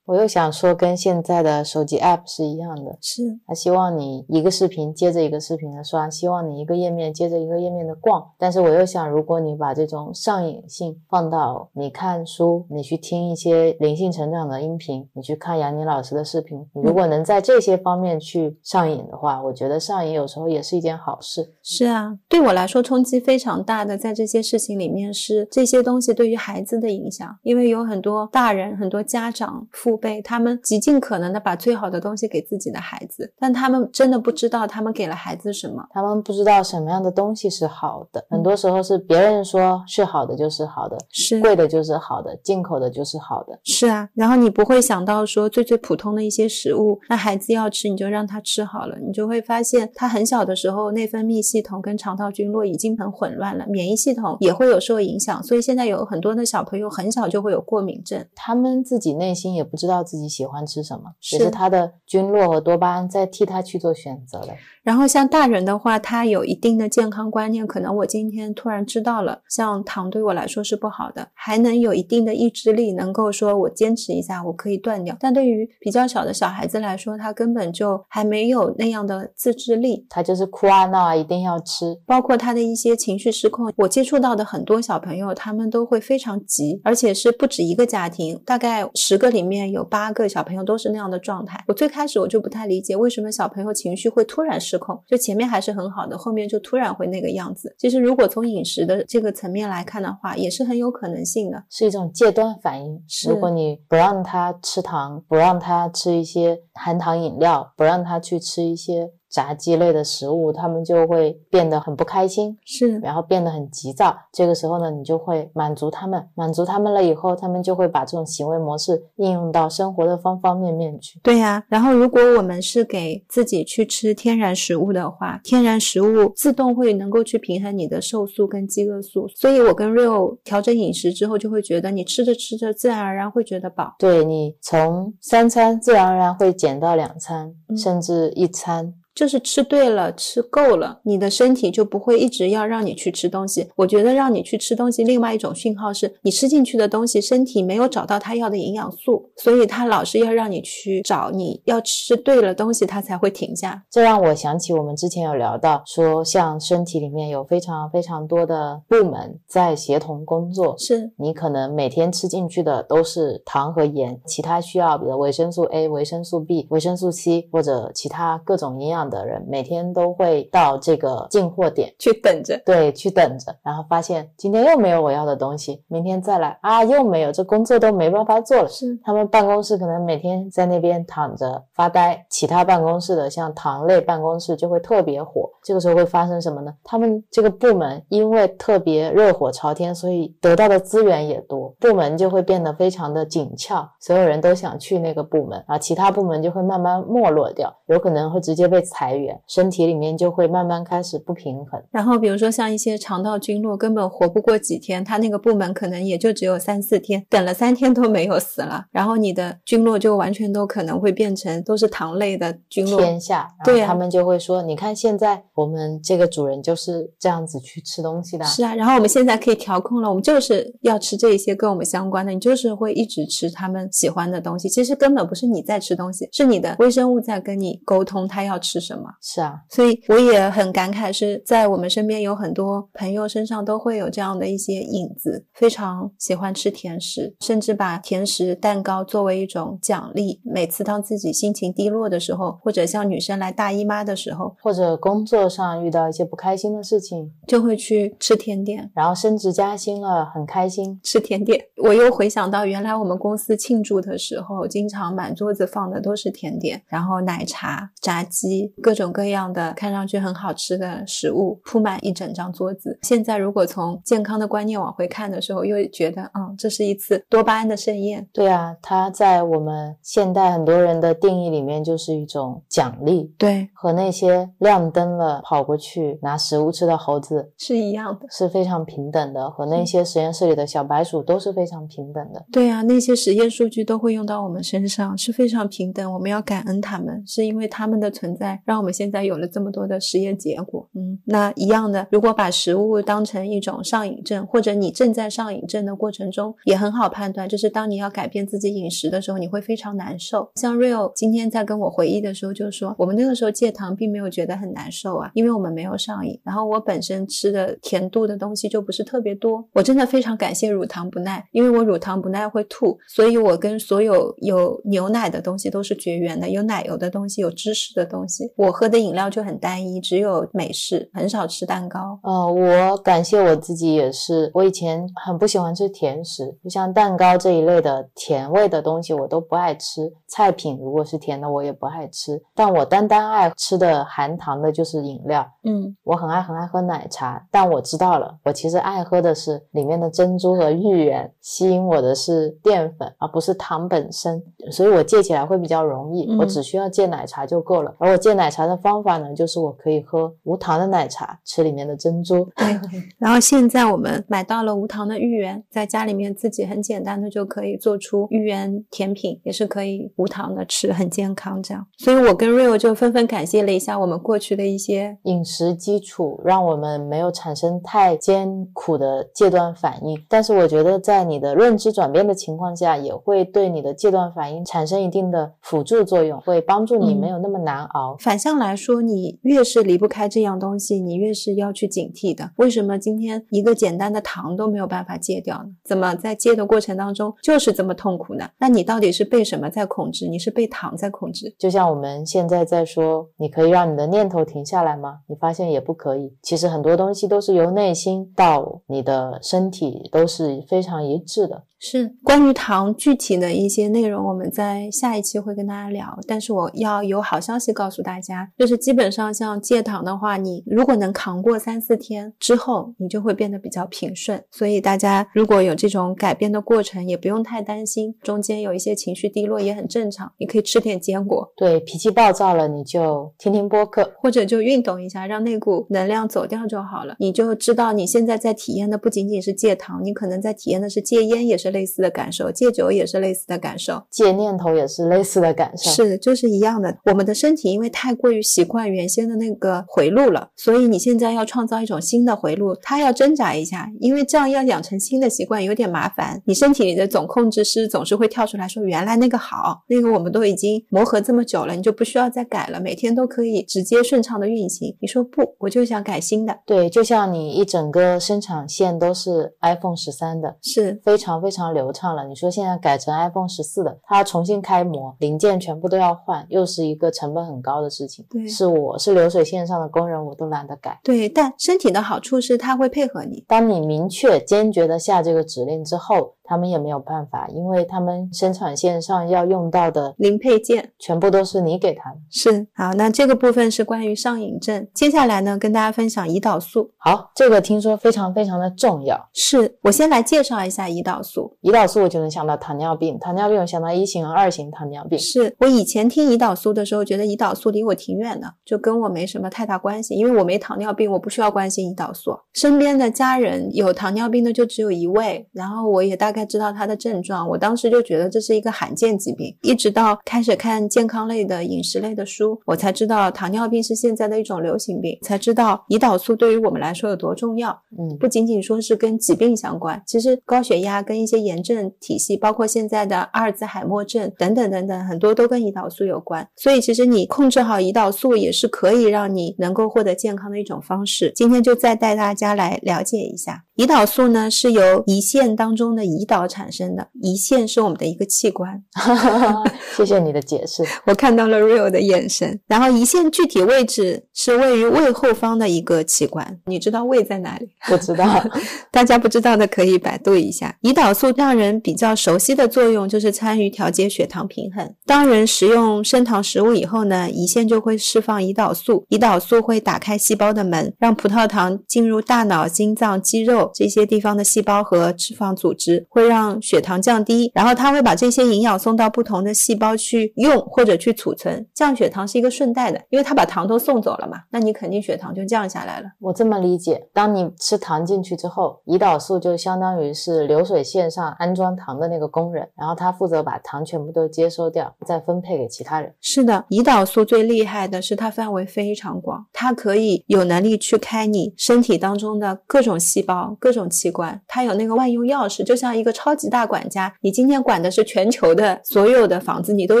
我又想说，跟现在的手机 app 是一样的，是他希望你一个视频接着一个视频的刷，希望你一个页面接着一个页面的逛。但是我又想，如果你把这种上瘾性放到你看书，你去听一些灵性成长的音频，你去看杨宁老师的视频，你如果能在这些方面去上瘾的话，我觉得上瘾有时候也是一件好事。是啊，对我来说冲击非常大的，在这些事情里面是这些东西对于孩子的影响，因为有很多大人、很多家长、父辈，他们极尽可能的把最好的东西给自己的孩子，但他们真的不知道他们给了孩子什么。他们不知道什么样的东西是好的，很多时候是别人说是好的就是好的，是贵的就是好的，进口的就是好的。是啊，然后你不会想到说最最普通的一些食物，那孩子要吃你就让他吃好了，你就会发现他很小的时候内分泌系统跟肠道菌落已经很混乱了，免疫系统也会有受影响，所以现在有很多的小朋友很小就会有过敏症。他们自己内心也不知道自己喜欢吃什么，是也是他的菌落和多巴胺在替他去做选择的。然后像大人的话，他有一定的健康观念，可能我今天突然知道了，像糖对我来说是不好的，还能有一定的意志力，能够说我坚持一下，我可以断掉。但对于比较小的小孩子来说，他根本就还没有那样的自制力，他就是哭啊闹啊，一定要吃。包括他的一些情绪失控。我接触到的很多小朋友，他们都会非常急，而且是不止一个家庭，大概十个里面有八个小朋友都是那样的状态。我最开始我就不太理解，为什么小朋友情绪会突然失控，就前面还是很好的，后面就突然会那个样子。其实如果从饮食的这个层面来看的话，也是很有可能性的。是一种戒断反应。是如果你不让他吃糖，不让他吃一些含糖饮料，不让他去吃一些炸鸡类的食物，他们就会变得很不开心，是然后变得很急躁。这个时候呢，你就会满足他们，满足他们了以后，他们就会把这种行为模式应用到生活的方方面面去。对呀、然后如果我们是给自己去吃天然食物的话，天然食物自动会能够去平衡你的瘦素跟饥饿素。所以我跟 Rio 调整饮食之后，就会觉得你吃着吃着，自然而然会觉得饱。对你从三餐自然而然会减到两餐，嗯甚至一餐。就是吃对了，吃够了，你的身体就不会一直要让你去吃东西。我觉得让你去吃东西，另外一种讯号是你吃进去的东西，身体没有找到它要的营养素，所以它老是要让你去找，你要吃对了东西，它才会停下。这让我想起我们之前有聊到，说像身体里面有非常非常多的部门在协同工作。是你可能每天吃进去的都是糖和盐，其他需要比如维生素 A、维生素 B、维生素 C 或者其他各种营养量的人，每天都会到这个进货点去等着，对，去等着，然后发现今天又没有我要的东西，明天再来啊，又没有，这工作都没办法做了。是他们办公室可能每天在那边躺着发呆，其他办公室的像糖类办公室就会特别火。这个时候会发生什么呢？他们这个部门因为特别热火朝天，所以得到的资源也多，部门就会变得非常的紧俏，所有人都想去那个部门啊，其他部门就会慢慢没落掉，有可能会直接被裁员，身体里面就会慢慢开始不平衡。然后比如说像一些肠道菌落，根本活不过几天，它那个部门可能也就只有三四天，等了三天都没有死了，然后你的菌落就完全都可能会变成都是糖类的菌落。天下，对啊他们就会说，你看现在我们这个主人就是这样子去吃东西的啊，是啊，然后我们现在可以调控了，我们就是要吃这一些跟我们相关的，你就是会一直吃他们喜欢的东西。其实根本不是你在吃东西，是你的微生物在跟你沟通，它要吃什么。是啊，所以我也很感慨，是在我们身边有很多朋友身上都会有这样的一些影子，非常喜欢吃甜食，甚至把甜食、蛋糕作为一种奖励。每次当自己心情低落的时候，或者像女生来大姨妈的时候，或者工作上遇到一些不开心的事情，就会去吃甜点。然后升职加薪了，很开心。吃甜点，我又回想到原来我们公司庆祝的时候，经常满桌子放的都是甜点，然后奶茶、炸鸡，各种各样的看上去很好吃的食物铺满一整张桌子。现在如果从健康的观念往回看的时候，又觉得，啊，这是一次多巴胺的盛宴。对啊，它在我们现代很多人的定义里面就是一种奖励，对，和那些亮灯了跑过去拿食物吃的猴子是一样的。是非常平等的，和那些实验室里的小白鼠都是非常平等的。对啊，那些实验数据都会用到我们身上，是非常平等。我们要感恩他们，是因为他们的存在，让我们现在有了这么多的实验结果。嗯，那一样的，如果把食物当成一种上瘾症，或者你正在上瘾症的过程中，也很好判断，就是当你要改变自己饮食的时候，你会非常难受。像 Real 今天在跟我回忆的时候，就说我们那个时候戒糖并没有觉得很难受啊，因为我们没有上瘾，然后我本身吃的甜度的东西就不是特别多。我真的非常感谢乳糖不耐，因为我乳糖不耐会吐，所以我跟所有有牛奶的东西都是绝缘的，有奶油的东西，有芝士的东西。我喝的饮料就很单一，只有美式，很少吃蛋糕。呃，我感谢我自己也是，我以前很不喜欢吃甜食，就像蛋糕这一类的甜味的东西我都不爱吃。菜品如果是甜的我也不爱吃，但我单单爱吃的含糖的就是饮料。嗯，我很爱很爱喝奶茶，但我知道了，我其实爱喝的是里面的珍珠和芋圆，吸引我的是淀粉，而不是糖本身，所以我戒起来会比较容易。嗯我只需要戒奶茶就够了。而我戒奶茶的方法呢，就是我可以喝无糖的奶茶，吃里面的珍珠。对。然后现在我们买到了无糖的芋圆，在家里面自己很简单的就可以做出芋圆甜品，也是可以无糖的吃，很健康这样。所以我跟 Rio 就纷纷感谢了一下我们过去的一些饮食基础让我们没有产生太艰苦的戒断反应，但是我觉得在你的认知转变的情况下，也会对你的戒断反应产生一定的辅助作用，会帮助你嗯没有那么难熬。反向来说，你越是离不开这样东西，你越是要去警惕的。为什么今天一个简单的糖都没有办法戒掉呢？怎么在戒的过程当中就是这么痛苦呢？那你到底是被什么在控制？你是被糖在控制？就像我们现在在说，你可以让你的念头停下来吗？你发现也不可以。其实很多东西都是由内心到你的身体都是非常一致的。是关于糖具体的一些内容，我们在下一期会跟大家聊。但是我要有好消息告诉大家，就是基本上像戒糖的话，你如果能扛过三四天之后，你就会变得比较平顺。所以大家如果有这种改变的过程，也不用太担心，中间有一些情绪低落也很正常。你可以吃点坚果，对，脾气暴躁了，你就听听播客。或者就运动一下，让那股能量走掉就好了。你就知道你现在在体验的不仅仅是戒糖，你可能在体验的是戒烟，也是类似的感受；戒酒也是类似的感受。戒念头也是类似的感受。是，就是一样的。我们的身体因为太过于习惯原先的那个回路了，所以你现在要创造一种新的回路，它要挣扎一下，因为这样要养成新的习惯有点麻烦。你身体里的总控制师总是会跳出来说，原来那个好，那个我们都已经磨合这么久了，你就不需要再改了，每天都可以直接顺畅的运行。你说不，我就想改新的，对，就像你一整个生产线都是 iPhone 十三的，是非常非常流畅了。你说现在改成 iPhone 十四的，它要重新开模，零件全部都要换，又是一个成本很高的事事情。对是我是流水线上的工人，我都懒得改。对，但身体的好处是它会配合你。当你明确、坚决的下这个指令之后，他们也没有办法，因为他们生产线上要用到的零配件全部都是你给他的。是好，那这个部分是关于上瘾症。接下来呢，跟大家分享胰岛素。好，这个听说非常非常的重要。是我先来介绍一下胰岛素。胰岛素我就能想到糖尿病，糖尿病我想到一型和二型糖尿病。是我以前听胰岛素的时候，觉得胰岛素离我挺远的，就跟我没什么太大关系，因为我没糖尿病，我不需要关心胰岛素。身边的家人有糖尿病的就只有一位，然后我也大概知道他的症状，我当时就觉得这是一个罕见疾病。一直到开始看健康类的、饮食类的书，我才知道糖尿病是现在的一种流行病，才知道胰岛素对于我们来说有多重要。嗯，不仅仅说是跟疾病相关，其实高血压跟一些炎症体系，包括现在的阿尔兹海默症等等等等，很多都跟胰岛素有关。所以其实你控制好胰岛素也是可以让你能够获得健康的一种方式。今天就再带大家来了解一下，胰岛素呢是由胰腺当中的胰岛产生的，胰腺是我们的一个器官。谢谢你的解释。我看到了 Real 的眼神。然后胰腺具体位置是位于胃后方的一个器官，你知道胃在哪里？不知道，大家不知道的可以百度一下。胰岛素让人比较熟悉的作用就是参与调节血糖平衡。当人食用升糖食物以后呢，胰腺就会释放胰岛素，胰岛素会打开细胞的门，让葡萄糖进入大脑、心脏、肌肉这些地方的细胞和脂肪组织，会让血糖降低。然后它会把这些营养送到不同的细胞去用或者去储存。降血糖是一个顺带的，因为它把糖都送走了嘛，那你肯定血糖就降下来了。我这么理解，当你吃糖进去之后，胰岛素就相当于是流水线上安装糖的那个工人，然后他负责把糖全部都接收掉，再分配给其他人。是的，胰岛素最厉害的是它范围非常广，它可以有能力去开你身体当中的各种细胞、各种器官，它有那个万用钥匙，就像一个超级大管家。你今天管的是全球的所有的房子，你都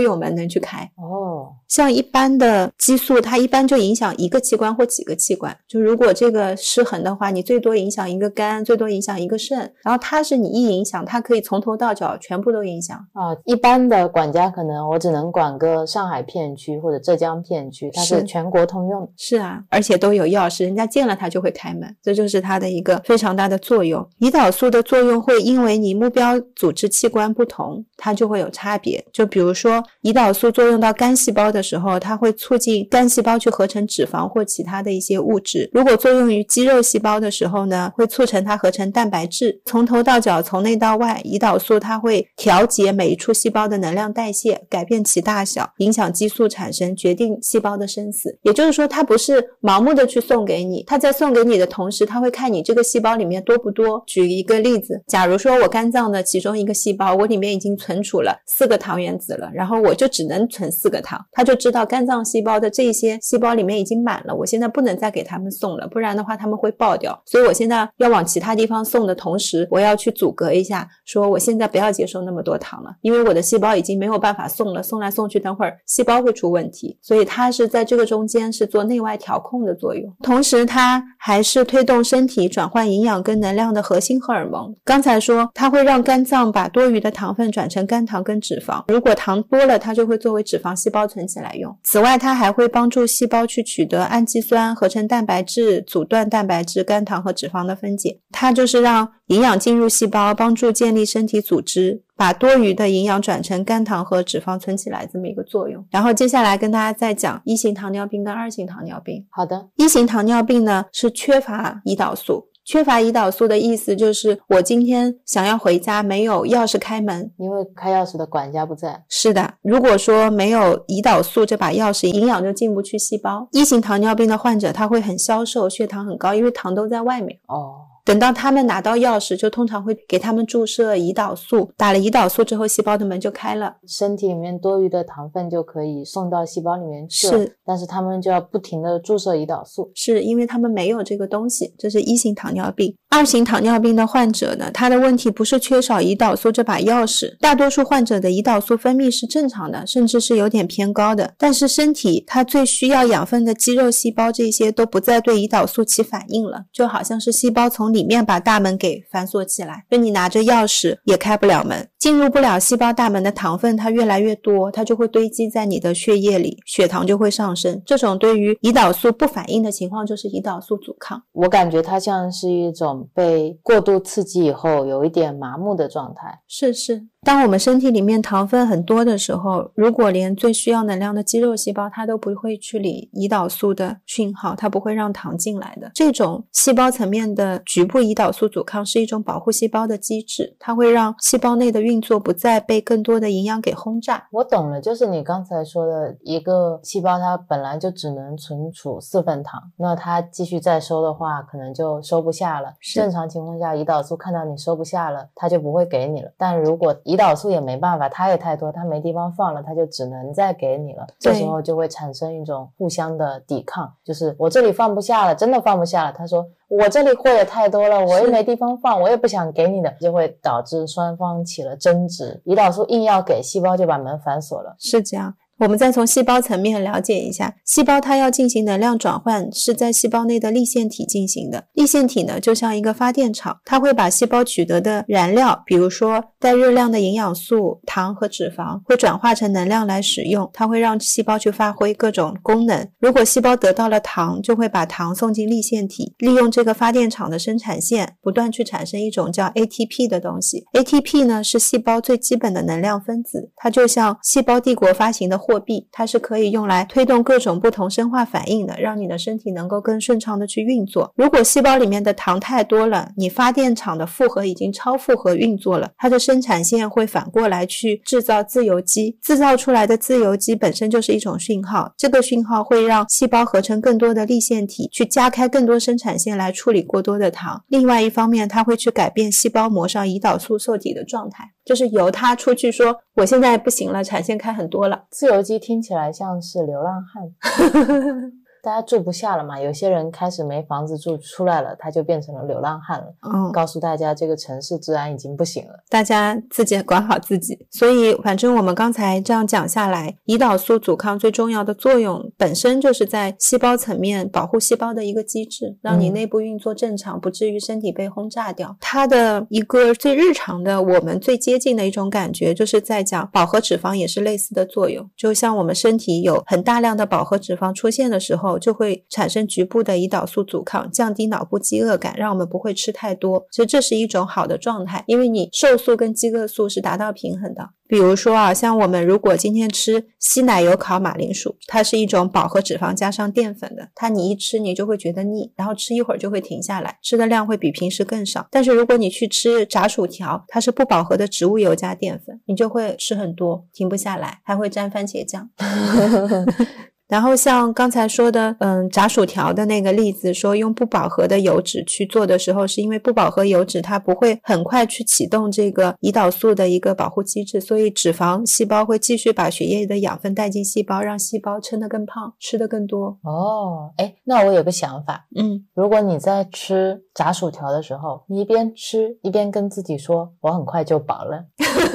有门能去开。哦，像一般的激素，它一般就影响一个器官或几个器官。就如果这个失衡的话，你最多影响一个肝，最多影响一个肾。然后它是你一影响，它可以从头到脚全部都影响。啊，一般的管家可能我只能管个上海片区或者浙江片区，它是是全国通用的。是啊，而且都有钥匙，人家见了它就会开门，这就是它的一个非常大的作用。胰岛素的作用会因为你目标组织器官不同，它就会有差别。就比如说，胰岛素作用到肝细胞的的时候，它会促进肝细胞去合成脂肪或其他的一些物质；如果作用于肌肉细胞的时候呢，会促成它合成蛋白质。从头到脚，从内到外，胰岛素它会调节每一处细胞的能量代谢，改变其大小，影响激素产生，决定细胞的生死。也就是说，它不是盲目的去送给你，它在送给你的同时，它会看你这个细胞里面多不多。举一个例子，假如说我肝脏的其中一个细胞，我里面已经存储了四个糖原子了，然后我就只能存四个糖，它就知道肝脏细胞的这些细胞里面已经满了，我现在不能再给他们送了，不然的话他们会爆掉。所以我现在要往其他地方送的同时，我要去阻隔一下，说我现在不要接受那么多糖了，因为我的细胞已经没有办法送了，送来送去，等会儿细胞会出问题。所以它是在这个中间是做内外调控的作用，同时它还是推动身体转换营养跟能量的核心荷尔蒙。刚才说它会让肝脏把多余的糖分转成肝糖跟脂肪，如果糖多了，它就会作为脂肪细胞存起来用。此外，它还会帮助细胞去取得氨基酸、合成蛋白质、阻断蛋白质、肝糖和脂肪的分解。它就是让营养进入细胞，帮助建立身体组织，把多余的营养转成肝糖和脂肪存起来这么一个作用。然后接下来跟大家再讲一型糖尿病跟二型糖尿病。好的，一型糖尿病呢是缺乏胰岛素。缺乏胰岛素的意思就是，我今天想要回家，没有钥匙开门。因为开钥匙的管家不在。是的，如果说没有胰岛素这把钥匙，营养就进不去细胞。一型糖尿病的患者他会很消瘦，血糖很高，因为糖都在外面。哦，等到他们拿到钥匙，就通常会给他们注射胰岛素。打了胰岛素之后，细胞的门就开了。身体里面多余的糖分就可以送到细胞里面去了。是，但是他们就要不停的注射胰岛素。是因为他们没有这个东西，这是一型糖尿病。二型糖尿病的患者呢，他的问题不是缺少胰岛素这把钥匙，大多数患者的胰岛素分泌是正常的，甚至是有点偏高的。但是身体它最需要养分的肌肉细胞这些都不再对胰岛素起反应了，就好像是细胞从里面把大门给反锁起来，就你拿着钥匙也开不了门，进入不了细胞大门的糖分它越来越多，它就会堆积在你的血液里，血糖就会上升。这种对于胰岛素不反应的情况就是胰岛素阻抗。我感觉它像是一种被过度刺激以后有一点麻木的状态。是是。当我们身体里面糖分很多的时候，如果连最需要能量的肌肉细胞它都不会去理胰岛素的讯号，它不会让糖进来的。这种细胞层面的局部胰岛素阻抗是一种保护细胞的机制，它会让细胞内的运作不再被更多的营养给轰炸。我懂了，就是你刚才说的一个细胞，它本来就只能存储四份糖，那它继续再收的话，可能就收不下了。正常情况下，胰岛素看到你收不下了，它就不会给你了。但如果胰岛素也没办法，它也太多，它没地方放了，它就只能再给你了。这时候就会产生一种互相的抵抗，就是我这里放不下了，真的放不下了。他说我这里货也太多了，我也没地方放，我也不想给你的，就会导致双方起了争执。胰岛素硬要给细胞，就把门反锁了。是这样。我们再从细胞层面了解一下，细胞它要进行能量转换，是在细胞内的粒线体进行的。粒线体呢，就像一个发电厂，它会把细胞取得的燃料，比如说带热量的营养素、糖和脂肪，会转化成能量来使用。它会让细胞去发挥各种功能。如果细胞得到了糖，就会把糖送进粒线体，利用这个发电厂的生产线，不断去产生一种叫 ATP 的东西。ATP 呢，是细胞最基本的能量分子，它就像细胞帝国发行的。货币它是可以用来推动各种不同生化反应的，让你的身体能够更顺畅的去运作。如果细胞里面的糖太多了，你发电厂的负荷已经超负荷运作了，它的生产线会反过来去制造自由基，制造出来的自由基本身就是一种讯号，这个讯号会让细胞合成更多的粒线体，去加开更多生产线来处理过多的糖。另外一方面，它会去改变细胞膜上胰岛素受体的状态。就是由他出去说，我现在不行了，产线开很多了。自由基听起来像是流浪汉。大家住不下了嘛？有些人开始没房子住，出来了，他就变成了流浪汉了。嗯，告诉大家这个城市治安已经不行了，大家自己管好自己。所以，反正我们刚才这样讲下来，胰岛素阻抗最重要的作用本身就是在细胞层面保护细胞的一个机制，让你内部运作正常，不至于身体被轰炸掉。它的一个最日常的，我们最接近的一种感觉，就是在讲饱和脂肪也是类似的作用。就像我们身体有很大量的饱和脂肪出现的时候。就会产生局部的胰岛素阻抗，降低脑部饥饿感，让我们不会吃太多。其实这是一种好的状态，因为你瘦素跟饥饿素是达到平衡的。比如说啊，像我们如果今天吃稀奶油烤马铃薯，它是一种饱和脂肪加上淀粉的，它你一吃你就会觉得腻，然后吃一会儿就会停下来，吃的量会比平时更少。但是如果你去吃炸薯条，它是不饱和的植物油加淀粉，你就会吃很多，停不下来，还会沾番茄酱。然后像刚才说的，嗯，炸薯条的那个例子，说用不饱和的油脂去做的时候，是因为不饱和油脂它不会很快去启动这个胰岛素的一个保护机制，所以脂肪细胞会继续把血液的养分带进细胞，让细胞撑得更胖，吃得更多。哦，哎，那我有个想法，嗯，如果你在吃炸薯条的时候，你一边吃一边跟自己说，我很快就饱了，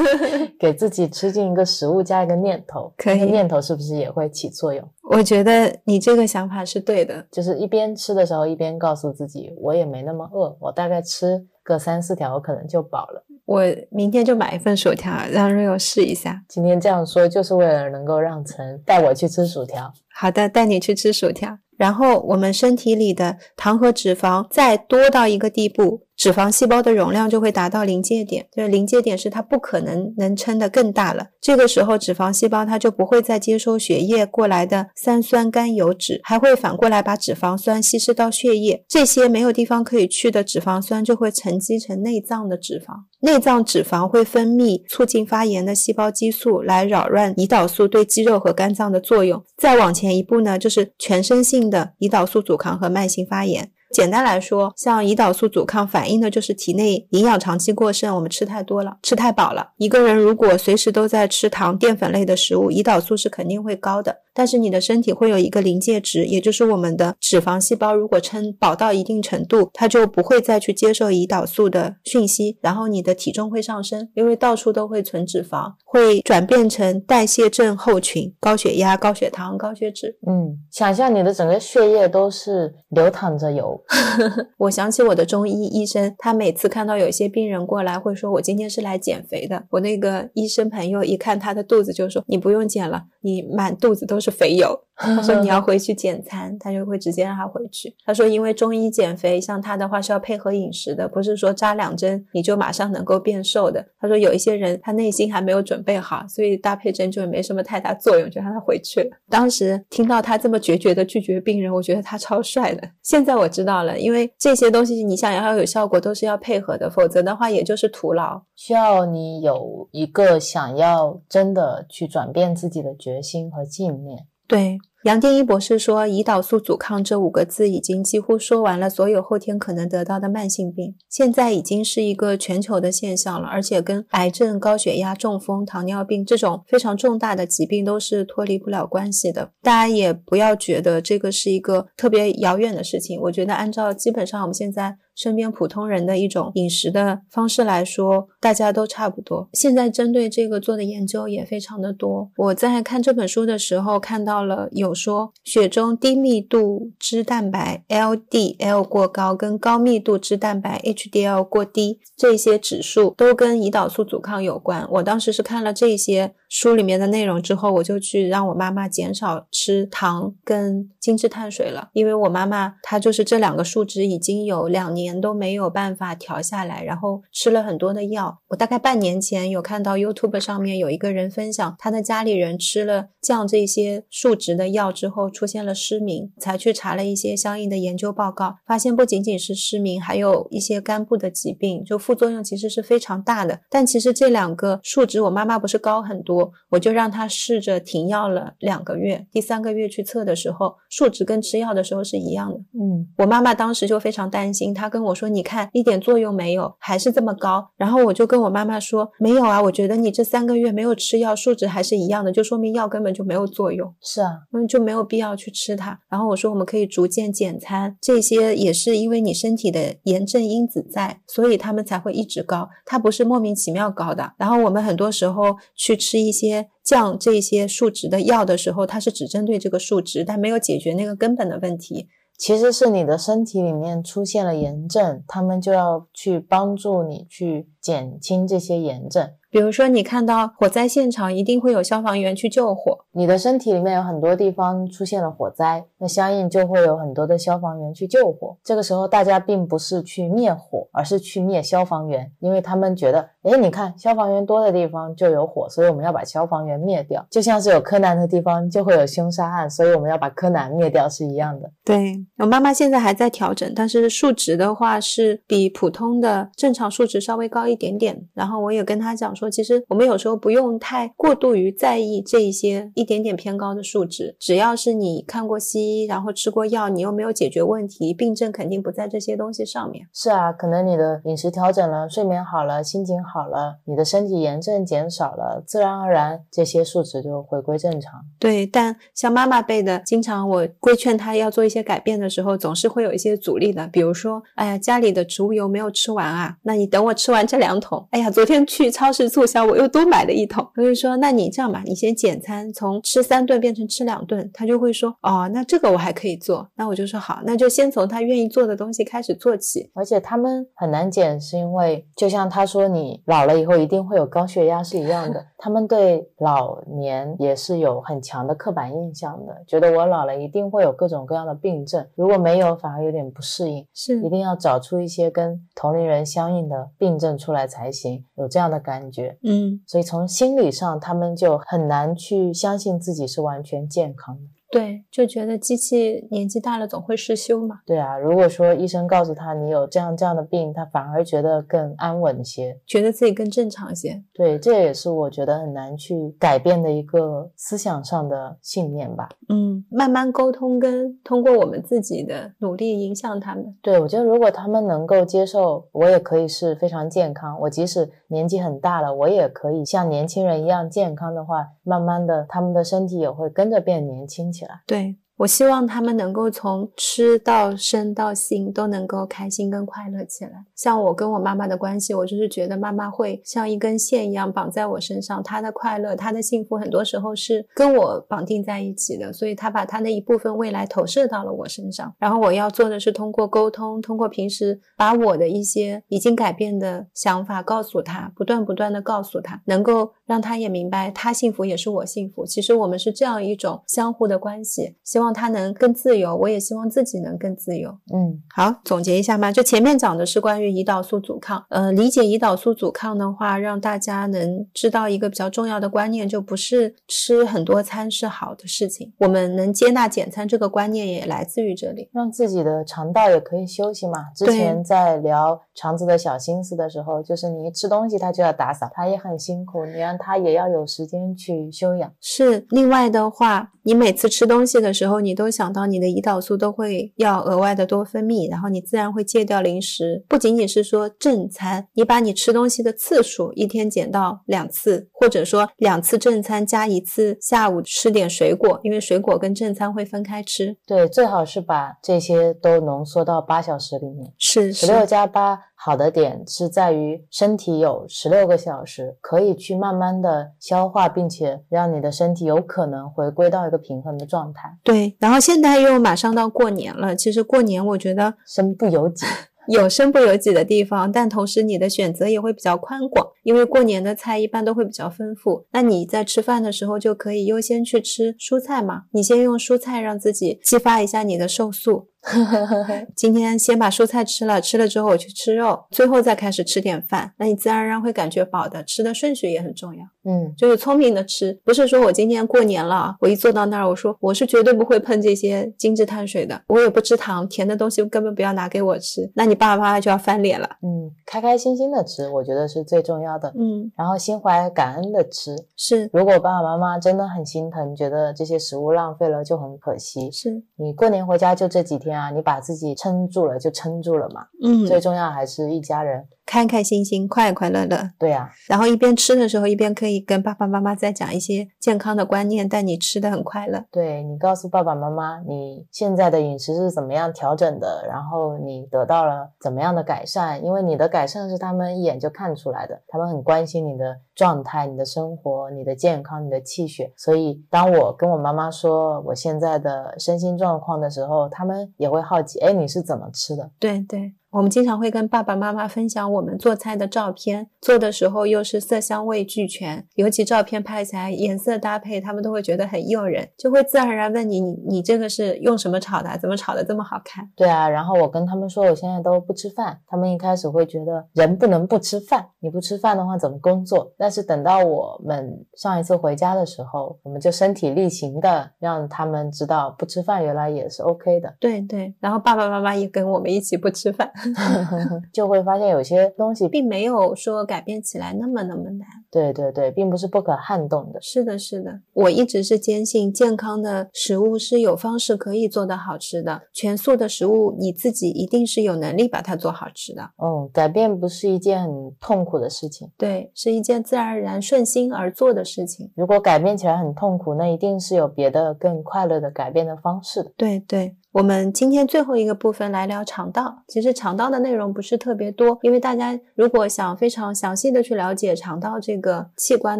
给自己吃进一个食物加一个念头，可以，念头是不是也会起作用？我觉得你这个想法是对的，就是一边吃的时候一边告诉自己，我也没那么饿，我大概吃个三四条，我可能就饱了。我明天就买一份薯条，让瑞欧试一下。今天这样说就是为了能够让陈带我去吃薯条。好的，带你去吃薯条。然后我们身体里的糖和脂肪再多到一个地步。脂肪细胞的容量就会达到临界点，就是临界点是它不可能能撑得更大了。这个时候，脂肪细胞它就不会再接收血液过来的三酸甘油脂，还会反过来把脂肪酸稀释到血液。这些没有地方可以去的脂肪酸就会沉积成内脏的脂肪，内脏脂肪会分泌促进发炎的细胞激素，来扰乱胰岛素对肌肉和肝脏的作用。再往前前一步呢，就是全身性的胰岛素阻抗和慢性发炎。简单来说，像胰岛素阻抗反映的就是体内营养长期过剩，我们吃太多了，吃太饱了。一个人如果随时都在吃糖、淀粉类的食物，胰岛素是肯定会高的。但是你的身体会有一个临界值，也就是我们的脂肪细胞如果撑饱到一定程度，它就不会再去接受胰岛素的讯息，然后你的体重会上升，因为到处都会存脂肪，会转变成代谢症候群，高血压、高血糖、高血脂。嗯，想象你的整个血液都是流淌着油。我想起我的中医医生，他每次看到有些病人过来，会说：“我今天是来减肥的。”我那个医生朋友一看他的肚子，就说：“你不用减了，你满肚子都是肥油。”他说：“你要回去减餐。”他就会直接让他回去。他说：“因为中医减肥，像他的话是要配合饮食的，不是说扎两针你就马上能够变瘦的。”他说：“有一些人他内心还没有准备好，所以搭配针灸也没什么太大作用，就让他回去了。”当时听到他这么决绝的拒绝病人，我觉得他超帅的。现在我知道了，因为这些东西你想要有效果，都是要配合的，否则的话也就是徒劳。需要你有一个想要真的去转变自己的决决心和信念。对。杨定一博士说：“胰岛素阻抗这五个字已经几乎说完了所有后天可能得到的慢性病，现在已经是一个全球的现象了，而且跟癌症、高血压、中风、糖尿病这种非常重大的疾病都是脱离不了关系的。大家也不要觉得这个是一个特别遥远的事情。我觉得按照基本上我们现在。”身边普通人的一种饮食的方式来说，大家都差不多。现在针对这个做的研究也非常的多。我在看这本书的时候看到了有说血中低密度脂蛋白 LDL 过高跟高密度脂蛋白 HDL 过低这些指数都跟胰岛素阻抗有关。我当时是看了这些。书里面的内容之后，我就去让我妈妈减少吃糖跟精致碳水了，因为我妈妈她就是这两个数值已经有两年都没有办法调下来，然后吃了很多的药。我大概半年前有看到 YouTube 上面有一个人分享，他的家里人吃了降这些数值的药之后出现了失明，才去查了一些相应的研究报告，发现不仅仅是失明，还有一些肝部的疾病，就副作用其实是非常大的。但其实这两个数值，我妈妈不是高很多。我就让他试着停药了两个月，第三个月去测的时候，数值跟吃药的时候是一样的。嗯，我妈妈当时就非常担心，她跟我说：“你看，一点作用没有，还是这么高。”然后我就跟我妈妈说：“没有啊，我觉得你这三个月没有吃药，数值还是一样的，就说明药根本就没有作用。”是啊，嗯，就没有必要去吃它。然后我说：“我们可以逐渐减餐，这些也是因为你身体的炎症因子在，所以他们才会一直高，它不是莫名其妙高的。然后我们很多时候去吃一些。”降这些数值的药的时候，它是只针对这个数值，但没有解决那个根本的问题。其实是你的身体里面出现了炎症，他们就要去帮助你去减轻这些炎症。比如说，你看到火灾现场，一定会有消防员去救火。你的身体里面有很多地方出现了火灾，那相应就会有很多的消防员去救火。这个时候，大家并不是去灭火，而是去灭消防员，因为他们觉得，哎，你看消防员多的地方就有火，所以我们要把消防员灭掉。就像是有柯南的地方就会有凶杀案，所以我们要把柯南灭掉是一样的。对我妈妈现在还在调整，但是数值的话是比普通的正常数值稍微高一点点。然后我也跟她讲说。其实我们有时候不用太过度于在意这一些一点点偏高的数值，只要是你看过西医，然后吃过药，你又没有解决问题，病症肯定不在这些东西上面。是啊，可能你的饮食调整了，睡眠好了，心情好了，你的身体炎症减少了，自然而然这些数值就回归正常。对，但像妈妈辈的，经常我规劝他要做一些改变的时候，总是会有一些阻力的。比如说，哎呀，家里的植物油没有吃完啊，那你等我吃完这两桶。哎呀，昨天去超市。促销我又多买了一桶，所以说那你这样吧，你先减餐，从吃三顿变成吃两顿，他就会说哦，那这个我还可以做，那我就说好，那就先从他愿意做的东西开始做起。而且他们很难减，是因为就像他说你老了以后一定会有高血压是一样的，他们对老年也是有很强的刻板印象的，觉得我老了一定会有各种各样的病症，如果没有反而有点不适应，是一定要找出一些跟同龄人相应的病症出来才行，有这样的感觉。嗯，所以从心理上，他们就很难去相信自己是完全健康的。对，就觉得机器年纪大了总会失修嘛。对啊，如果说医生告诉他你有这样这样的病，他反而觉得更安稳些，觉得自己更正常些。对，这也是我觉得很难去改变的一个思想上的信念吧。嗯，慢慢沟通跟通过我们自己的努力影响他们。对，我觉得如果他们能够接受，我也可以是非常健康，我即使年纪很大了，我也可以像年轻人一样健康的话，慢慢的他们的身体也会跟着变年轻起来。对。我希望他们能够从吃到身到心都能够开心跟快乐起来。像我跟我妈妈的关系，我就是觉得妈妈会像一根线一样绑在我身上，她的快乐、她的幸福，很多时候是跟我绑定在一起的。所以她把她的一部分未来投射到了我身上，然后我要做的是通过沟通，通过平时把我的一些已经改变的想法告诉她，不断不断的告诉她，能够让她也明白，她幸福也是我幸福。其实我们是这样一种相互的关系，希望她能更自由，我也希望自己能更自由。嗯，好，总结一下吧。就前面讲的是关于胰岛素阻抗，呃，理解胰岛素阻抗的话，让大家能知道一个比较重要的观念，就不是吃很多餐是好的事情。我们能接纳减餐这个观念也来自于这里。让自己的肠道也可以休息嘛。之前在聊肠子的小心思的时候，就是你一吃东西，它就要打扫，它也很辛苦，你让它也要有时间去休养。是，另外的话，你每次吃东西的时候，你都想到你的胰岛素都会要额外的多分泌，然后你自然会戒掉零食。不仅仅是说正餐，你把你吃东西的次数一天减到两次，或者说两次正餐加一次下午吃点水果，因为水果跟正餐会分开吃。对，最好是把这些都浓缩到八小时里面。是十六加八好的点是在于身体有十六个小时可以去慢慢的消化，并且让你的身体有可能回归到一个平衡的状态。对。然后现在又马上到过年了，其实过年我觉得身不由己。有身不由己的地方，但同时你的选择也会比较宽广，因为过年的菜一般都会比较丰富。那你在吃饭的时候就可以优先去吃蔬菜嘛，你先用蔬菜让自己激发一下你的瘦素。呵呵呵呵今天先把蔬菜吃了，吃了之后我去吃肉，最后再开始吃点饭，那你自然而然会感觉饱的。吃的顺序也很重要。嗯，就是聪明的吃，不是说我今天过年了，我一坐到那儿，我说我是绝对不会碰这些精致碳水的，我也不吃糖，甜的东西根本不要拿给我吃，那你爸爸妈妈就要翻脸了。嗯，开开心心的吃，我觉得是最重要的。嗯，然后心怀感恩的吃。是如果爸爸妈妈真的很心疼，觉得这些食物浪费了，就很可惜。是，你过年回家就这几天啊，你把自己撑住了就撑住了嘛。嗯，最重要还是一家人。开开心心，快快乐乐。对呀、然后一边吃的时候，一边可以跟爸爸妈妈再讲一些健康的观念，但你吃的很快乐。对你告诉爸爸妈妈你现在的饮食是怎么样调整的，然后你得到了怎么样的改善，因为你的改善是他们一眼就看出来的，他们很关心你的状态、你的生活、你的健康、你的气血。所以当我跟我妈妈说我现在的身心状况的时候，他们也会好奇，哎，你是怎么吃的？对对，我们经常会跟爸爸妈妈分享我们做菜的照片，做的时候又是色香味俱全，尤其照片拍起来颜色搭配，他们都会觉得很诱人，就会自然而然问你，你你这个是用什么炒的？怎么炒的这么好看？对啊，然后我跟他们说我现在都不吃饭，他们一开始会觉得人不能不吃饭，你不吃饭的话怎么工作？但是等到我们上一次回家的时候，我们就身体力行的让他们知道不吃饭原来也是 OK 的，对对，然后爸爸妈妈也跟我们一起不吃饭，就会发现有些东西，并没有说改变起来那么那么难。对对对，并不是不可撼动的。是的，是的，我一直是坚信健康的食物是有方式可以做的好吃的，全素的食物你自己一定是有能力把它做好吃的。嗯，改变不是一件很痛苦的事情。对，是一件自然而然顺心而做的事情。如果改变起来很痛苦，那一定是有别的更快乐的改变的方式的。对对，我们今天最后一个部分来聊肠道。其实肠道的内容不是特别多，因为大家如果想非常详细的去了解肠道这个器官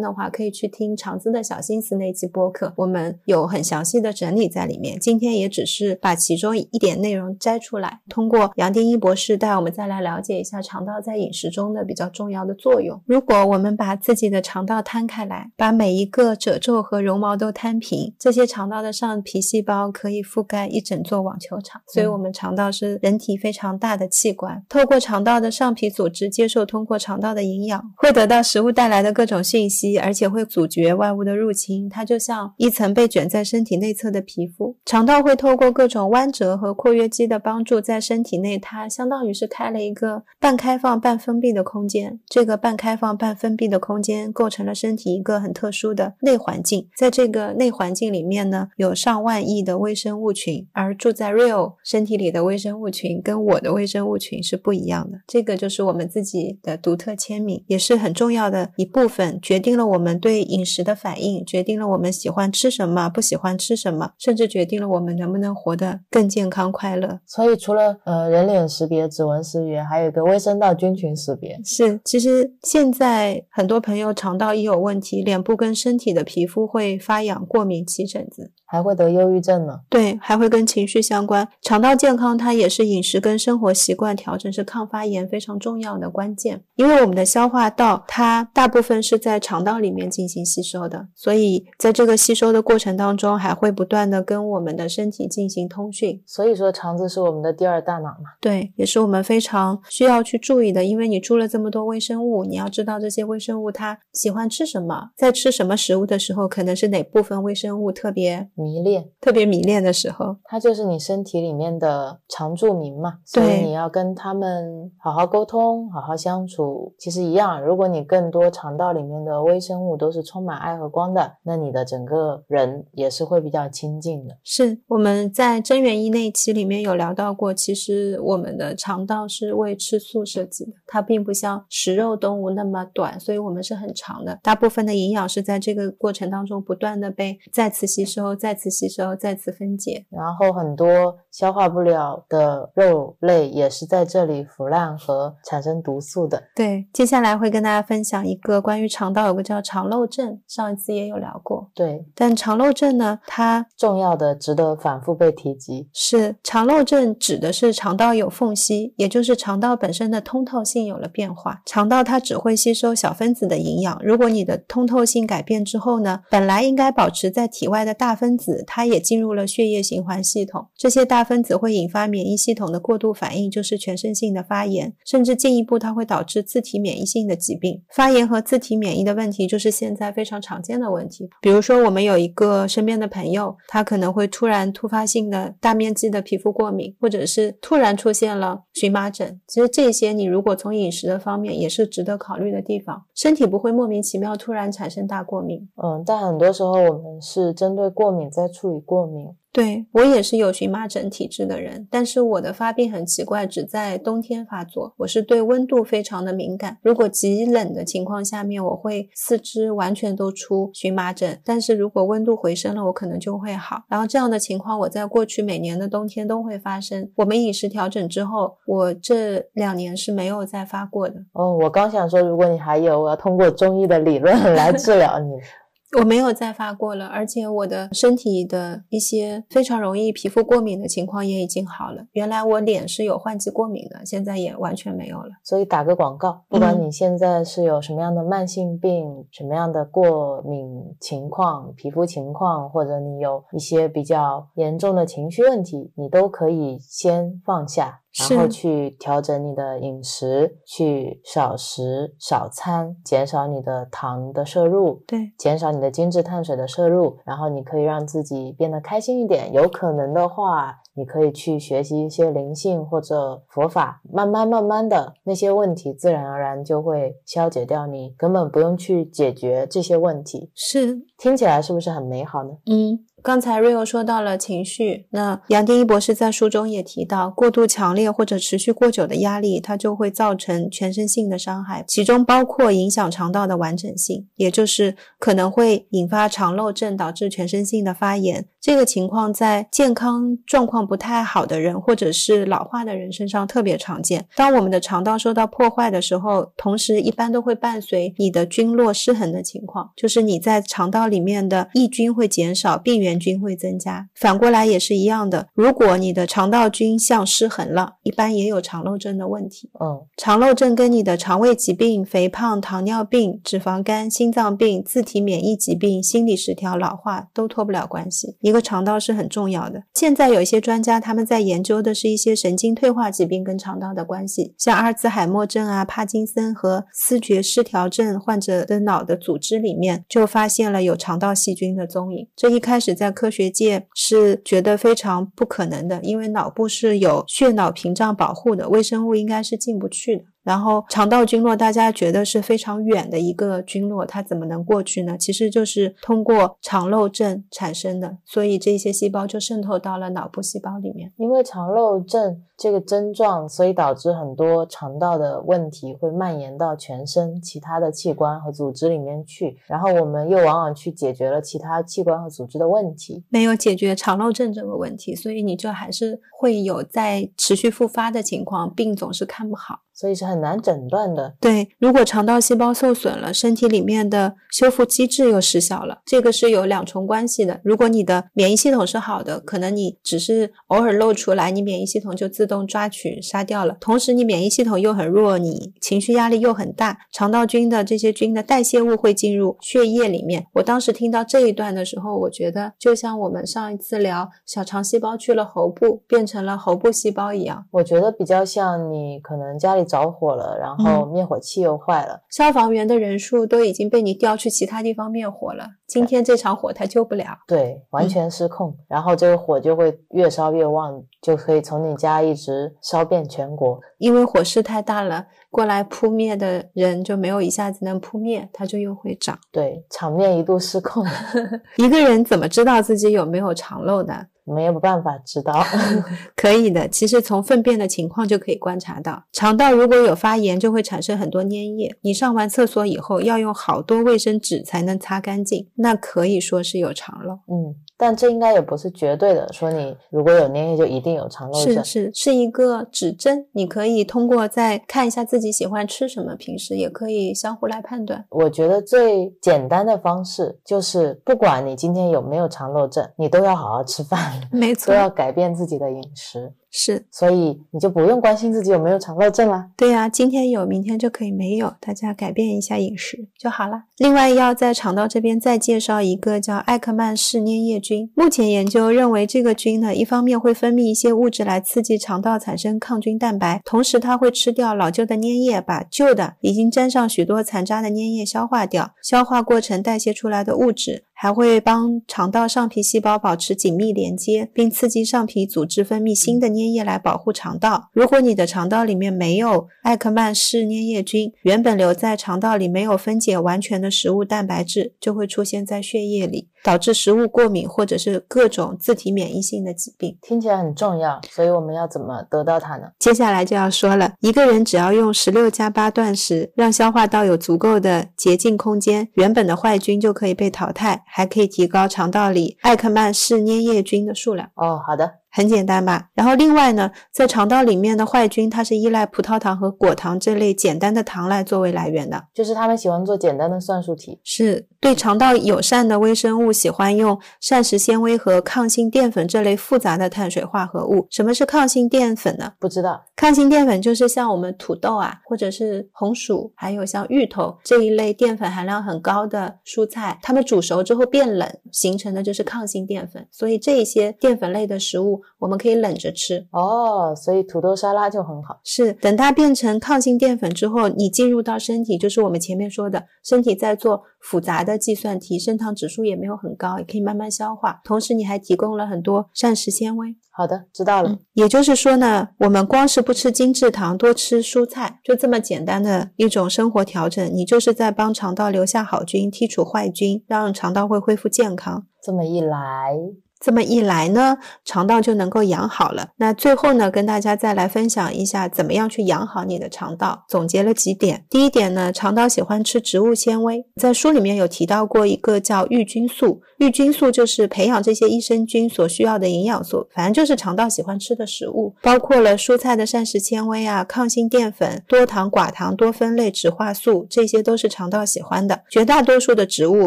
的话，可以去听《肠子的小心思》那期播客，我们有很详细的整理在里面。今天也只是把其中一点内容摘出来，通过杨定一博士带我们再来了解一下肠道在饮食中的比较重要的作用。如果我们把自己的肠道摊开来，把每一个褶皱和绒毛都摊平，这些肠道的上皮细胞可以覆盖一整座网球场。所以，我们肠道是人体非常大的器官，透过肠道的上皮组织接受通过肠道的营养，会得到食物带来的各种信息，而且会阻绝外物的入侵。它就像一层被卷在身体内侧的皮肤。肠道会透过各种弯折和括约肌的帮助，在身体内，它相当于是开了一个半开放半封闭的空间。这个半开放半封闭的空间构成了身体一个很特殊的内环境。在这个内环境里面呢，有上万亿的微生物群，而住在 Real 身体里的微生物群跟我的微生物群是不一样的。这个就是我们自己的独特签名，也是很重要的一部分，决定了我们对饮食的反应，决定了我们喜欢吃什么，不喜欢吃什么，甚至决定了我们能不能活得更健康快乐。所以除了呃人脸识别、指纹识别，还有一个微生道菌群识别。是，其实现在很多朋友肠道一有问题，脸部跟身体的皮肤会发痒、过敏、起疹子。还会得忧郁症呢。对，还会跟情绪相关。肠道健康，它也是饮食跟生活习惯调整是抗发炎非常重要的关键。因为我们的消化道，它大部分是在肠道里面进行吸收的，所以在这个吸收的过程当中，还会不断的跟我们的身体进行通讯。所以说，肠子是我们的第二大脑嘛。对，也是我们非常需要去注意的。因为你住了这么多微生物，你要知道这些微生物它喜欢吃什么，在吃什么食物的时候，可能是哪部分微生物特别。迷恋，特别迷恋的时候，它就是你身体里面的常住民嘛，所以你要跟他们好好沟通，好好相处。其实一样，如果你更多肠道里面的微生物都是充满爱和光的，那你的整个人也是会比较亲近的。是我们在真元一那一期里面有聊到过，其实我们的肠道是为吃素设计的，它并不像食肉动物那么短，所以我们是很长的。大部分的营养是在这个过程当中不断的被再次吸收，再次吸收，再次分解，然后很多消化不了的肉类也是在这里腐烂和产生毒素的。对，接下来会跟大家分享一个关于肠道有个叫肠漏症，上一次也有聊过。对，但肠漏症呢，它重要的值得反复被提及。是肠漏症指的是肠道有缝隙，也就是肠道本身的通透性有了变化。肠道它只会吸收小分子的营养，如果你的通透性改变之后呢，本来应该保持在体外的大分子。它也进入了血液循环系统，这些大分子会引发免疫系统的过度反应，就是全身性的发炎，甚至进一步它会导致自体免疫性的疾病。发炎和自体免疫的问题就是现在非常常见的问题。比如说，我们有一个身边的朋友，他可能会突然突发性的大面积的皮肤过敏，或者是突然出现了荨麻疹。其实这些你如果从饮食的方面也是值得考虑的地方，身体不会莫名其妙突然产生大过敏。嗯，但很多时候我们是针对过敏在。处理过敏。对我也是有荨麻疹体质的人，但是我的发病很奇怪，只在冬天发作。我是对温度非常的敏感，如果极冷的情况下面，我会四肢完全都出荨麻疹，但是如果温度回升了，我可能就会好。然后这样的情况，我在过去每年的冬天都会发生。我们饮食调整之后，我这两年是没有再发过的。哦，我刚想说，如果你还有，我要通过中医的理论来治疗你。我没有再发过了，而且我的身体的一些非常容易皮肤过敏的情况也已经好了。原来我脸是有换季过敏的，现在也完全没有了。所以打个广告，不管你现在是有什么样的慢性病、什么样的过敏情况、皮肤情况，或者你有一些比较严重的情绪问题，你都可以先放下。然后去调整你的饮食，去少食少餐，减少你的糖的摄入，对，减少你的精致碳水的摄入，然后你可以让自己变得开心一点。有可能的话，你可以去学习一些灵性或者佛法，慢慢慢慢的那些问题自然而然就会消解掉，你根本不用去解决这些问题。是，听起来是不是很美好呢？嗯。刚才 Rio 说到了情绪，那杨定一博士在书中也提到，过度强烈或者持续过久的压力，它就会造成全身性的伤害，其中包括影响肠道的完整性，也就是可能会引发肠漏症，导致全身性的发炎。这个情况在健康状况不太好的人，或者是老化的人身上特别常见。当我们的肠道受到破坏的时候，同时一般都会伴随你的菌落失衡的情况，就是你在肠道里面的益菌会减少，病原菌会增加。反过来也是一样的，如果你的肠道菌相失衡了，一般也有肠漏症的问题。嗯，肠漏症跟你的肠胃疾病、肥胖、糖尿病、脂肪肝、心脏病、自体免疫疾病、心理失调、老化都脱不了关系。一个肠道是很重要的。现在有一些专家，他们在研究的是一些神经退化疾病跟肠道的关系，像阿尔兹海默症啊、帕金森和思觉失调症患者的脑的组织里面就发现了有肠道细菌的踪影。这一开始在在科学界是觉得非常不可能的，因为脑部是有血脑屏障保护的，微生物应该是进不去的。然后肠道菌落大家觉得是非常远的一个菌落，它怎么能过去呢？其实就是通过肠漏症产生的，所以这些细胞就渗透到了脑部细胞里面。因为肠漏症这个症状，所以导致很多肠道的问题会蔓延到全身其他的器官和组织里面去，然后我们又往往去解决了其他器官和组织的问题，没有解决肠漏症这个问题，所以你就还是会有在持续复发的情况，病总是看不好。所以是很难诊断的。对，如果肠道细胞受损了，身体里面的修复机制又失效了，这个是有两重关系的。如果你的免疫系统是好的，可能你只是偶尔露出来，你免疫系统就自动抓取杀掉了。同时，你免疫系统又很弱，你情绪压力又很大，肠道菌的这些菌的代谢物会进入血液里面。我当时听到这一段的时候，我觉得就像我们上一次聊小肠细胞去了喉部，变成了喉部细胞一样。我觉得比较像你可能家里着火了，然后灭火器又坏了，消防员的人数都已经被你调去其他地方灭火了。今天这场火他救不了，对，完全失控，然后这个火就会越烧越旺，就可以从你家一直烧遍全国。因为火势太大了，过来扑灭的人就没有一下子能扑灭，它就又会长。对，场面一度失控。一个人怎么知道自己有没有肠漏的？没有办法知道，可以的。其实从粪便的情况就可以观察到，肠道如果有发炎，就会产生很多粘液。你上完厕所以后，要用好多卫生纸才能擦干净，那可以说是有肠漏。嗯，但这应该也不是绝对的，说你如果有粘液就一定有肠漏症。是是是一个指针，你可以通过再看一下自己喜欢吃什么，平时也可以相互来判断。我觉得最简单的方式就是，不管你今天有没有肠漏症，你都要好好吃饭。没错，都要改变自己的饮食。是，所以你就不用关心自己有没有肠漏症了。对呀，今天有，明天就可以没有，大家改变一下饮食就好了。另外，要在肠道这边再介绍一个叫艾克曼氏粘液菌。目前研究认为，这个菌呢，一方面会分泌一些物质来刺激肠道产生抗菌蛋白，同时它会吃掉老旧的粘液，把旧的已经沾上许多残渣的粘液消化掉。消化过程代谢出来的物质还会帮肠道上皮细胞保持紧密连接，并刺激上皮组织分泌新的粘。液来保护肠道。如果你的肠道里面没有艾克曼氏粘液菌，原本留在肠道里没有分解完全的食物蛋白质，就会出现在血液里。导致食物过敏或者是各种自体免疫性的疾病，听起来很重要，所以我们要怎么得到它呢？接下来就要说了，一个人只要用十六加八断食，让消化道有足够的洁净空间，原本的坏菌就可以被淘汰，还可以提高肠道里艾克曼氏粘液菌的数量。哦，好的，很简单吧？然后另外呢，在肠道里面的坏菌，它是依赖葡萄糖和果糖这类简单的糖来作为来源的，就是他们喜欢做简单的算术题，是对肠道友善的微生物。喜欢用膳食纤维和抗性淀粉这类复杂的碳水化合物。什么是抗性淀粉呢？不知道。抗性淀粉就是像我们土豆啊，或者是红薯，还有像芋头这一类淀粉含量很高的蔬菜，它们煮熟之后变冷，形成的就是抗性淀粉。所以这一些淀粉类的食物，我们可以冷着吃。哦，所以土豆沙拉就很好。是，等它变成抗性淀粉之后，你进入到身体，就是我们前面说的，身体在做复杂的计算题，升糖指数也没有。很高，也可以慢慢消化。同时，你还提供了很多膳食纤维。好的，知道了。也就是说呢，我们光是不吃精制糖，多吃蔬菜，就这么简单的一种生活调整，你就是在帮肠道留下好菌，剔除坏菌，让肠道会恢复健康。这么一来。这么一来呢，肠道就能够养好了。那最后呢，跟大家再来分享一下，怎么样去养好你的肠道。总结了几点。第一点呢，肠道喜欢吃植物纤维，在书里面有提到过一个叫育菌素。育菌素就是培养这些益生菌所需要的营养素，反正就是肠道喜欢吃的食物，包括了蔬菜的膳食纤维啊、抗性淀粉、多糖、寡糖、多酚类植化素，这些都是肠道喜欢的。绝大多数的植物，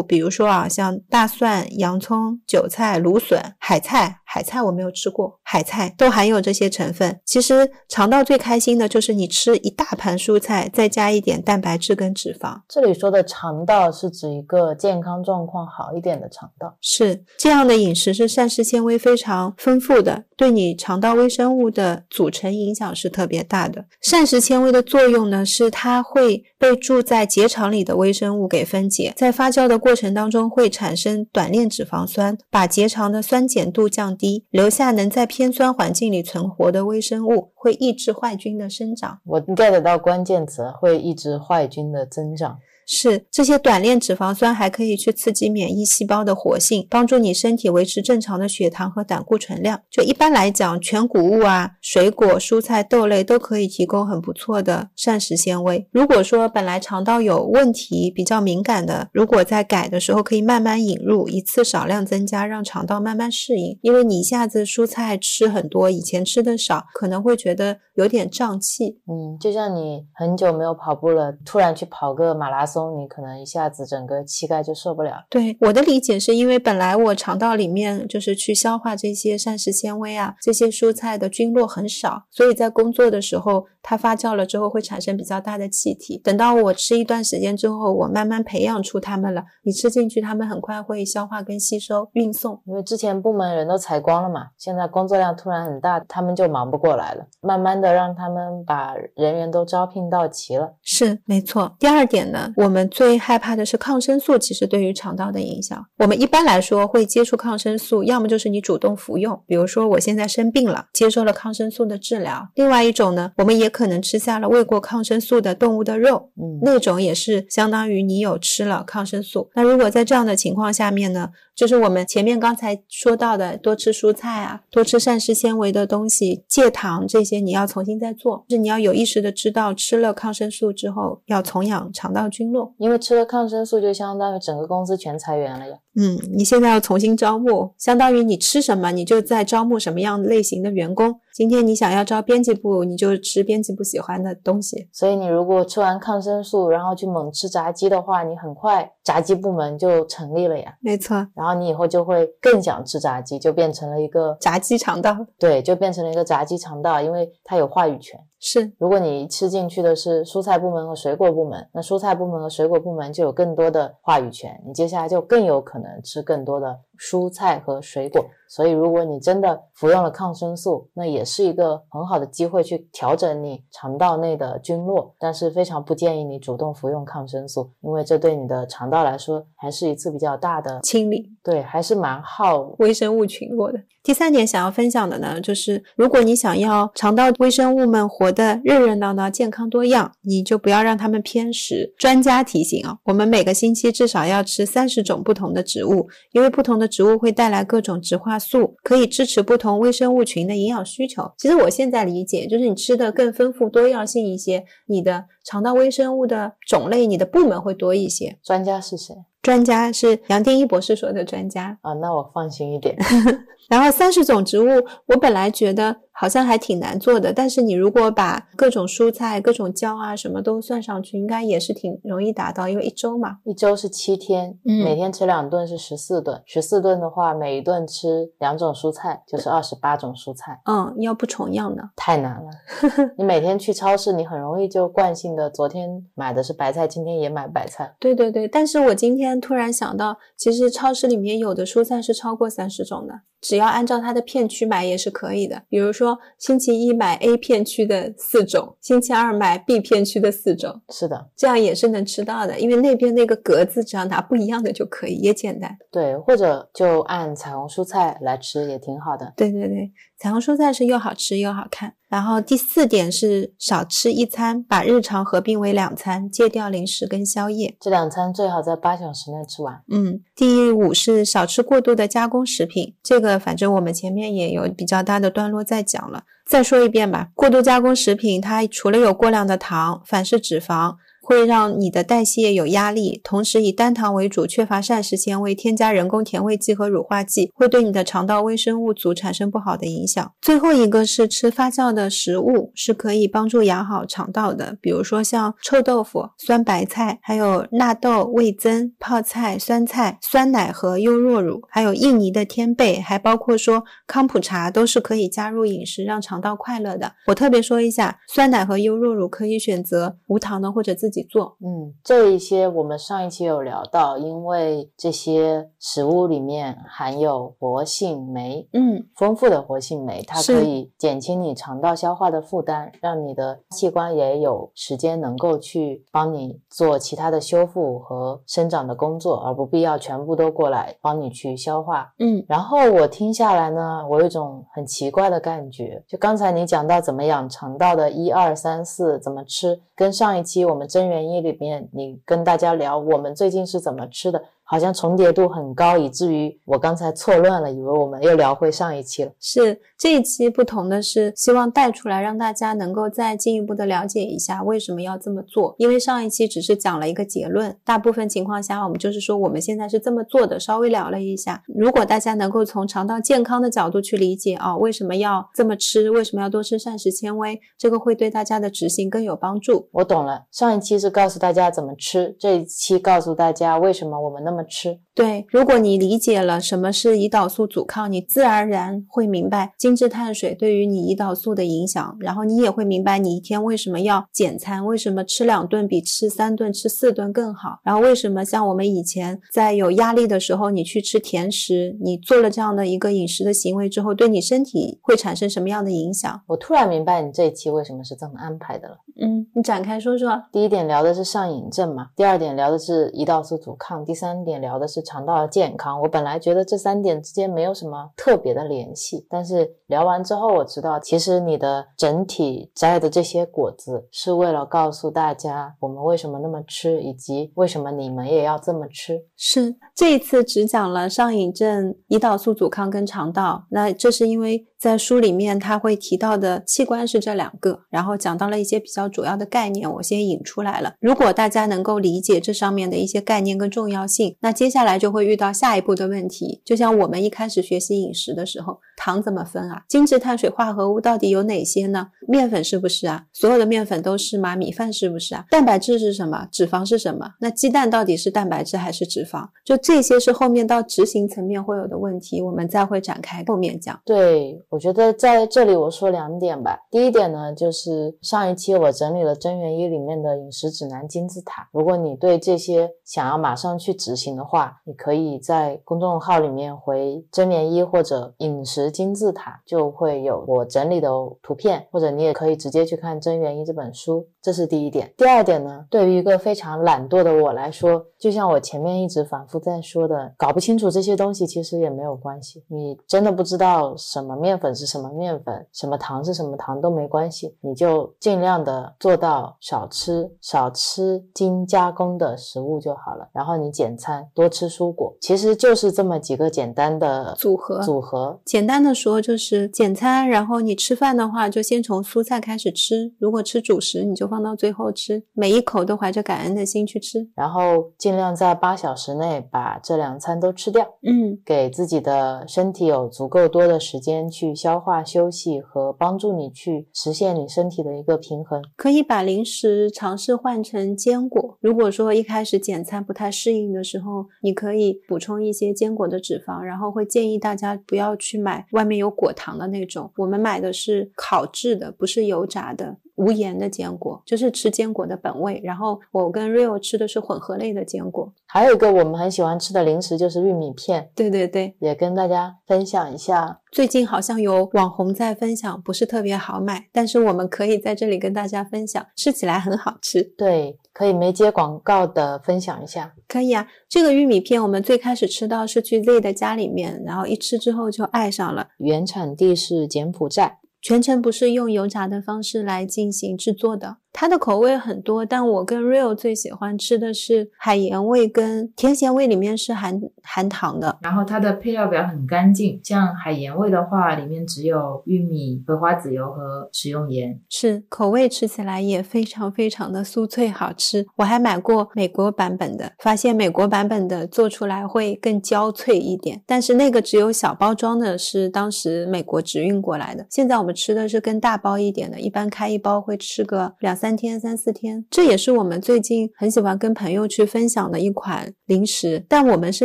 比如说啊，像大蒜、洋葱、韭菜、芦笋。海菜，海菜我没有吃过，海菜都含有这些成分。其实肠道最开心的就是你吃一大盘蔬菜，再加一点蛋白质跟脂肪。这里说的肠道是指一个健康状况好一点的肠道，是这样的饮食是膳食纤维非常丰富的，对你肠道微生物的组成影响是特别大的。膳食纤维的作用呢，是它会被住在结肠里的微生物给分解，在发酵的过程当中会产生短链脂肪酸，把结肠的酸碱度降低，留下能在偏酸环境里存活的微生物，会抑制坏菌的生长。我 get 到关键词，会抑制坏菌的增长。是这些短链脂肪酸还可以去刺激免疫细胞的活性，帮助你身体维持正常的血糖和胆固醇量。就一般来讲，全谷物啊、水果、蔬菜、豆类都可以提供很不错的膳食纤维。如果说本来肠道有问题、比较敏感的，如果在改的时候可以慢慢引入，一次少量增加，让肠道慢慢适应。因为你一下子蔬菜吃很多，以前吃的少，可能会觉得有点胀气。嗯，就像你很久没有跑步了，突然去跑个马拉松。你可能一下子整个膝盖就受不了。对我的理解是因为本来我肠道里面就是去消化这些膳食纤维啊，这些蔬菜的菌落很少，所以在工作的时候它发酵了之后会产生比较大的气体。等到我吃一段时间之后，我慢慢培养出它们了，你吃进去，它们很快会消化跟吸收、运送。因为之前部门人都裁光了嘛，现在工作量突然很大，他们就忙不过来了。慢慢的让他们把人员都招聘到齐了。是没错。第二点呢，我。我们最害怕的是抗生素，其实对于肠道的影响。我们一般来说会接触抗生素，要么就是你主动服用，比如说我现在生病了，接受了抗生素的治疗；另外一种呢，我们也可能吃下了喂过抗生素的动物的肉，嗯，那种也是相当于你有吃了抗生素。那如果在这样的情况下面呢，就是我们前面刚才说到的，多吃蔬菜啊，多吃膳食纤维的东西，戒糖这些，你要重新再做，就是你要有意识的知道吃了抗生素之后要重养肠道菌落。因为吃了抗生素，就相当于整个公司全裁员了呀。嗯，你现在要重新招募，相当于你吃什么，你就在招募什么样类型的员工。今天你想要招编辑部，你就吃编辑部喜欢的东西。所以你如果吃完抗生素，然后去猛吃炸鸡的话，你很快炸鸡部门就成立了呀。没错，然后你以后就会更想吃炸鸡，就变成了一个炸鸡肠道。对，就变成了一个炸鸡肠道，因为它有话语权。是，如果你吃进去的是蔬菜部门和水果部门，那蔬菜部门和水果部门就有更多的话语权，你接下来就更有可能吃更多的蔬菜和水果。所以，如果你真的服用了抗生素，那也是一个很好的机会去调整你肠道内的菌落。但是，非常不建议你主动服用抗生素，因为这对你的肠道来说还是一次比较大的清理。对，还是蛮耗微生物群落的。第三点想要分享的呢，就是如果你想要肠道微生物们活得热热闹闹、健康多样，你就不要让它们偏食。专家提醒啊，我们每个星期至少要吃三十种不同的植物，因为不同的植物会带来各种植化素，可以支持不同微生物群的营养需求。其实我现在理解，就是你吃的更丰富多样性一些，你的肠道微生物的种类、你的部门会多一些。专家是谁？专家是杨定一博士说的专家啊，那我放心一点。然后三十种植物，我本来觉得。好像还挺难做的，但是你如果把各种蔬菜、各种胶啊什么都算上去，应该也是挺容易达到。因为一周嘛，一周是七天，嗯，每天吃两顿是十四顿，十四顿的话，每一顿吃两种蔬菜，就是二十八种蔬菜。嗯，要不重样的太难了。你每天去超市，你很容易就惯性的，昨天买的是白菜，今天也买白菜。对对对，但是我今天突然想到，其实超市里面有的蔬菜是超过三十种的。只要按照它的片区买也是可以的，比如说星期一买 A 片区的四种，星期二买 B 片区的四种，是的，这样也是能吃到的，因为那边那个格子只要拿不一样的就可以，也简单。对，或者就按彩虹蔬菜来吃也挺好的。对对对。彩虹蔬菜是又好吃又好看。然后第四点是少吃一餐，把日常合并为两餐，戒掉零食跟宵夜。这两餐最好在八小时内吃完。嗯，第五是少吃过度的加工食品。这个反正我们前面也有比较大的段落在讲了，再说一遍吧。过度加工食品它除了有过量的糖、反式脂肪。会让你的代谢有压力，同时以单糖为主，缺乏膳食纤维，添加人工甜味剂和乳化剂，会对你的肠道微生物组产生不好的影响。最后一个是吃发酵的食物，是可以帮助养好肠道的，比如说像臭豆腐、酸白菜，还有纳豆、味增、泡菜、酸菜、酸奶和优酪乳，还有印尼的天贝，还包括说康普茶，都是可以加入饮食，让肠道快乐的。我特别说一下，酸奶和优酪乳可以选择无糖的或者自己。己做。嗯，这一些我们上一期有聊到，因为这些食物里面含有活性酶，嗯，丰富的活性酶，它可以减轻你肠道消化的负担，让你的器官也有时间能够去帮你做其他的修复和生长的工作，而不必要全部都过来帮你去消化。嗯然后我听下来呢，我有一种很奇怪的感觉，就刚才你讲到怎么养肠道的一二三四怎么吃，跟上一期我们真元一里面你跟大家聊我们最近是怎么吃的，好像重叠度很高，以至于我刚才错乱了，以为我们又聊回上一期了。是这一期不同的是，希望带出来让大家能够再进一步的了解一下为什么要这么做。因为上一期只是讲了一个结论，大部分情况下我们就是说我们现在是这么做的，稍微聊了一下。如果大家能够从肠道健康的角度去理解啊、为什么要这么吃，为什么要多吃膳食纤维，这个会对大家的执行更有帮助。我懂了，上一期是告诉大家怎么吃，这一期告诉大家为什么我们那么么吃。对，如果你理解了什么是胰岛素阻抗，你自然而然会明白精致碳水对于你胰岛素的影响，然后你也会明白你一天为什么要减餐，为什么吃两顿比吃三顿、吃四顿更好，然后为什么像我们以前在有压力的时候，你去吃甜食，你做了这样的一个饮食的行为之后，对你身体会产生什么样的影响？我突然明白你这一期为什么是这么安排的了。嗯，你展开说说。第一点聊的是上瘾症嘛，第二点聊的是胰岛素阻抗，第三点聊的是肠道的健康。我本来觉得这三点之间没有什么特别的联系，但是聊完之后我知道，其实你的整体摘的这些果子是为了告诉大家我们为什么那么吃，以及为什么你们也要这么吃。是这一次只讲了上瘾症、胰岛素阻抗跟肠道，那这是因为在书里面他会提到的器官是这两个，然后讲到了一些比较主要的概念，我先引出来了。如果大家能够理解这上面的一些概念跟重要性，那接下来就会遇到下一步的问题。就像我们一开始学习饮食的时候，糖怎么分啊？精致碳水化合物到底有哪些呢？面粉是不是啊？所有的面粉都是吗？米饭是不是啊？蛋白质是什么？脂肪是什么？那鸡蛋到底是蛋白质还是脂肪？就这些是后面到执行层面会有的问题，我们再会展开后面讲。对，我觉得在这里我说两点吧。第一点呢，就是上一期我整理了真元一里面的饮食指南金字塔。如果你对这些想要马上去执行的话，你可以在公众号里面回真元一或者饮食金字塔，就会有我整理的图片，或者你也可以直接去看真元一这本书。这是第一点。第二点呢，对于一个非常懒惰的我来说，就像我前面一直反复在说的，搞不清楚这些东西其实也没有关系。你真的不知道什么面粉是什么面粉，什么糖是什么糖都没关系，你就尽量的做到少吃少吃精加工的食物就好了。然后你简餐多吃蔬果，其实就是这么几个简单的组合组合。简单的说就是简餐，然后你吃饭的话就先从蔬菜开始吃，如果吃主食你就放到最后吃，每一口都怀着感恩的心去吃。然后尽量在八小时内把这两餐都吃掉。嗯，给自己的身体有足够多的时间去消化、休息和帮助你去实现你身体的一个平衡。可以把零食尝试换成坚果。如果说一开始减餐不太适应的时候，你可以补充一些坚果的脂肪，然后会建议大家不要去买外面有果糖的那种，我们买的是烤制的，不是油炸的。无盐的坚果，就是吃坚果的本味。然后我跟 Rio 吃的是混合类的坚果。还有一个我们很喜欢吃的零食就是玉米片，对对对，也跟大家分享一下。最近好像有网红在分享，不是特别好买，但是我们可以在这里跟大家分享，吃起来很好吃。对，可以没接广告的分享一下。可以啊，这个玉米片我们最开始吃到是去 Z 的家里面，然后一吃之后就爱上了。原产地是柬埔寨。全程不是用油炸的方式来进行制作的，它的口味很多，但我跟 Real 最喜欢吃的是海盐味跟甜咸味，里面是含含糖的。然后它的配料表很干净，像海盐味的话，里面只有玉米、葵花籽油和食用盐。是口味吃起来也非常非常的酥脆好吃。我还买过美国版本的，发现美国版本的做出来会更焦脆一点，但是那个只有小包装的，是当时美国直运过来的。现在我们吃的是更大包一点的，一般开一包会吃个两三三天、三四天。这也是我们最近很喜欢跟朋友去分享的一款零食，但我们是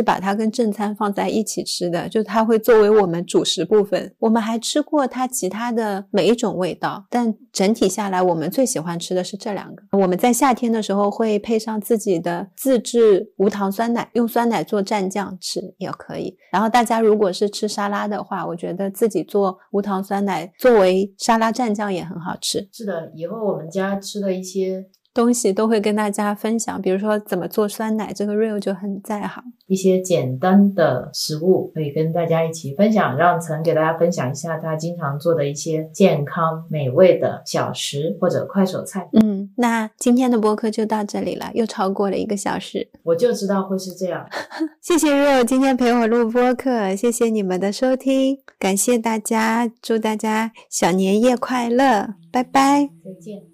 把它跟正餐放在一起吃的，就它会作为我们主食部分。我们还吃过它其他的每一种味道，但整体下来，我们最喜欢吃的是这两个。我们在夏天的时候会配上自己的自制无糖酸奶，用酸奶做蘸酱吃也可以。然后大家如果是吃沙拉的话，我觉得自己做无糖酸奶作为沙拉蘸酱也很好吃。是的，以后我们家吃的一些东西都会跟大家分享，比如说怎么做酸奶，这个 real 就很在行。一些简单的食物，可以跟大家一起分享。让曾给大家分享一下他经常做的一些健康美味的小食或者快手菜。嗯，那今天的播客就到这里了，又超过了一个小时。我就知道会是这样。谢谢 real 今天陪我录播客，谢谢你们的收听，感谢大家，祝大家小年夜快乐，拜拜，再见。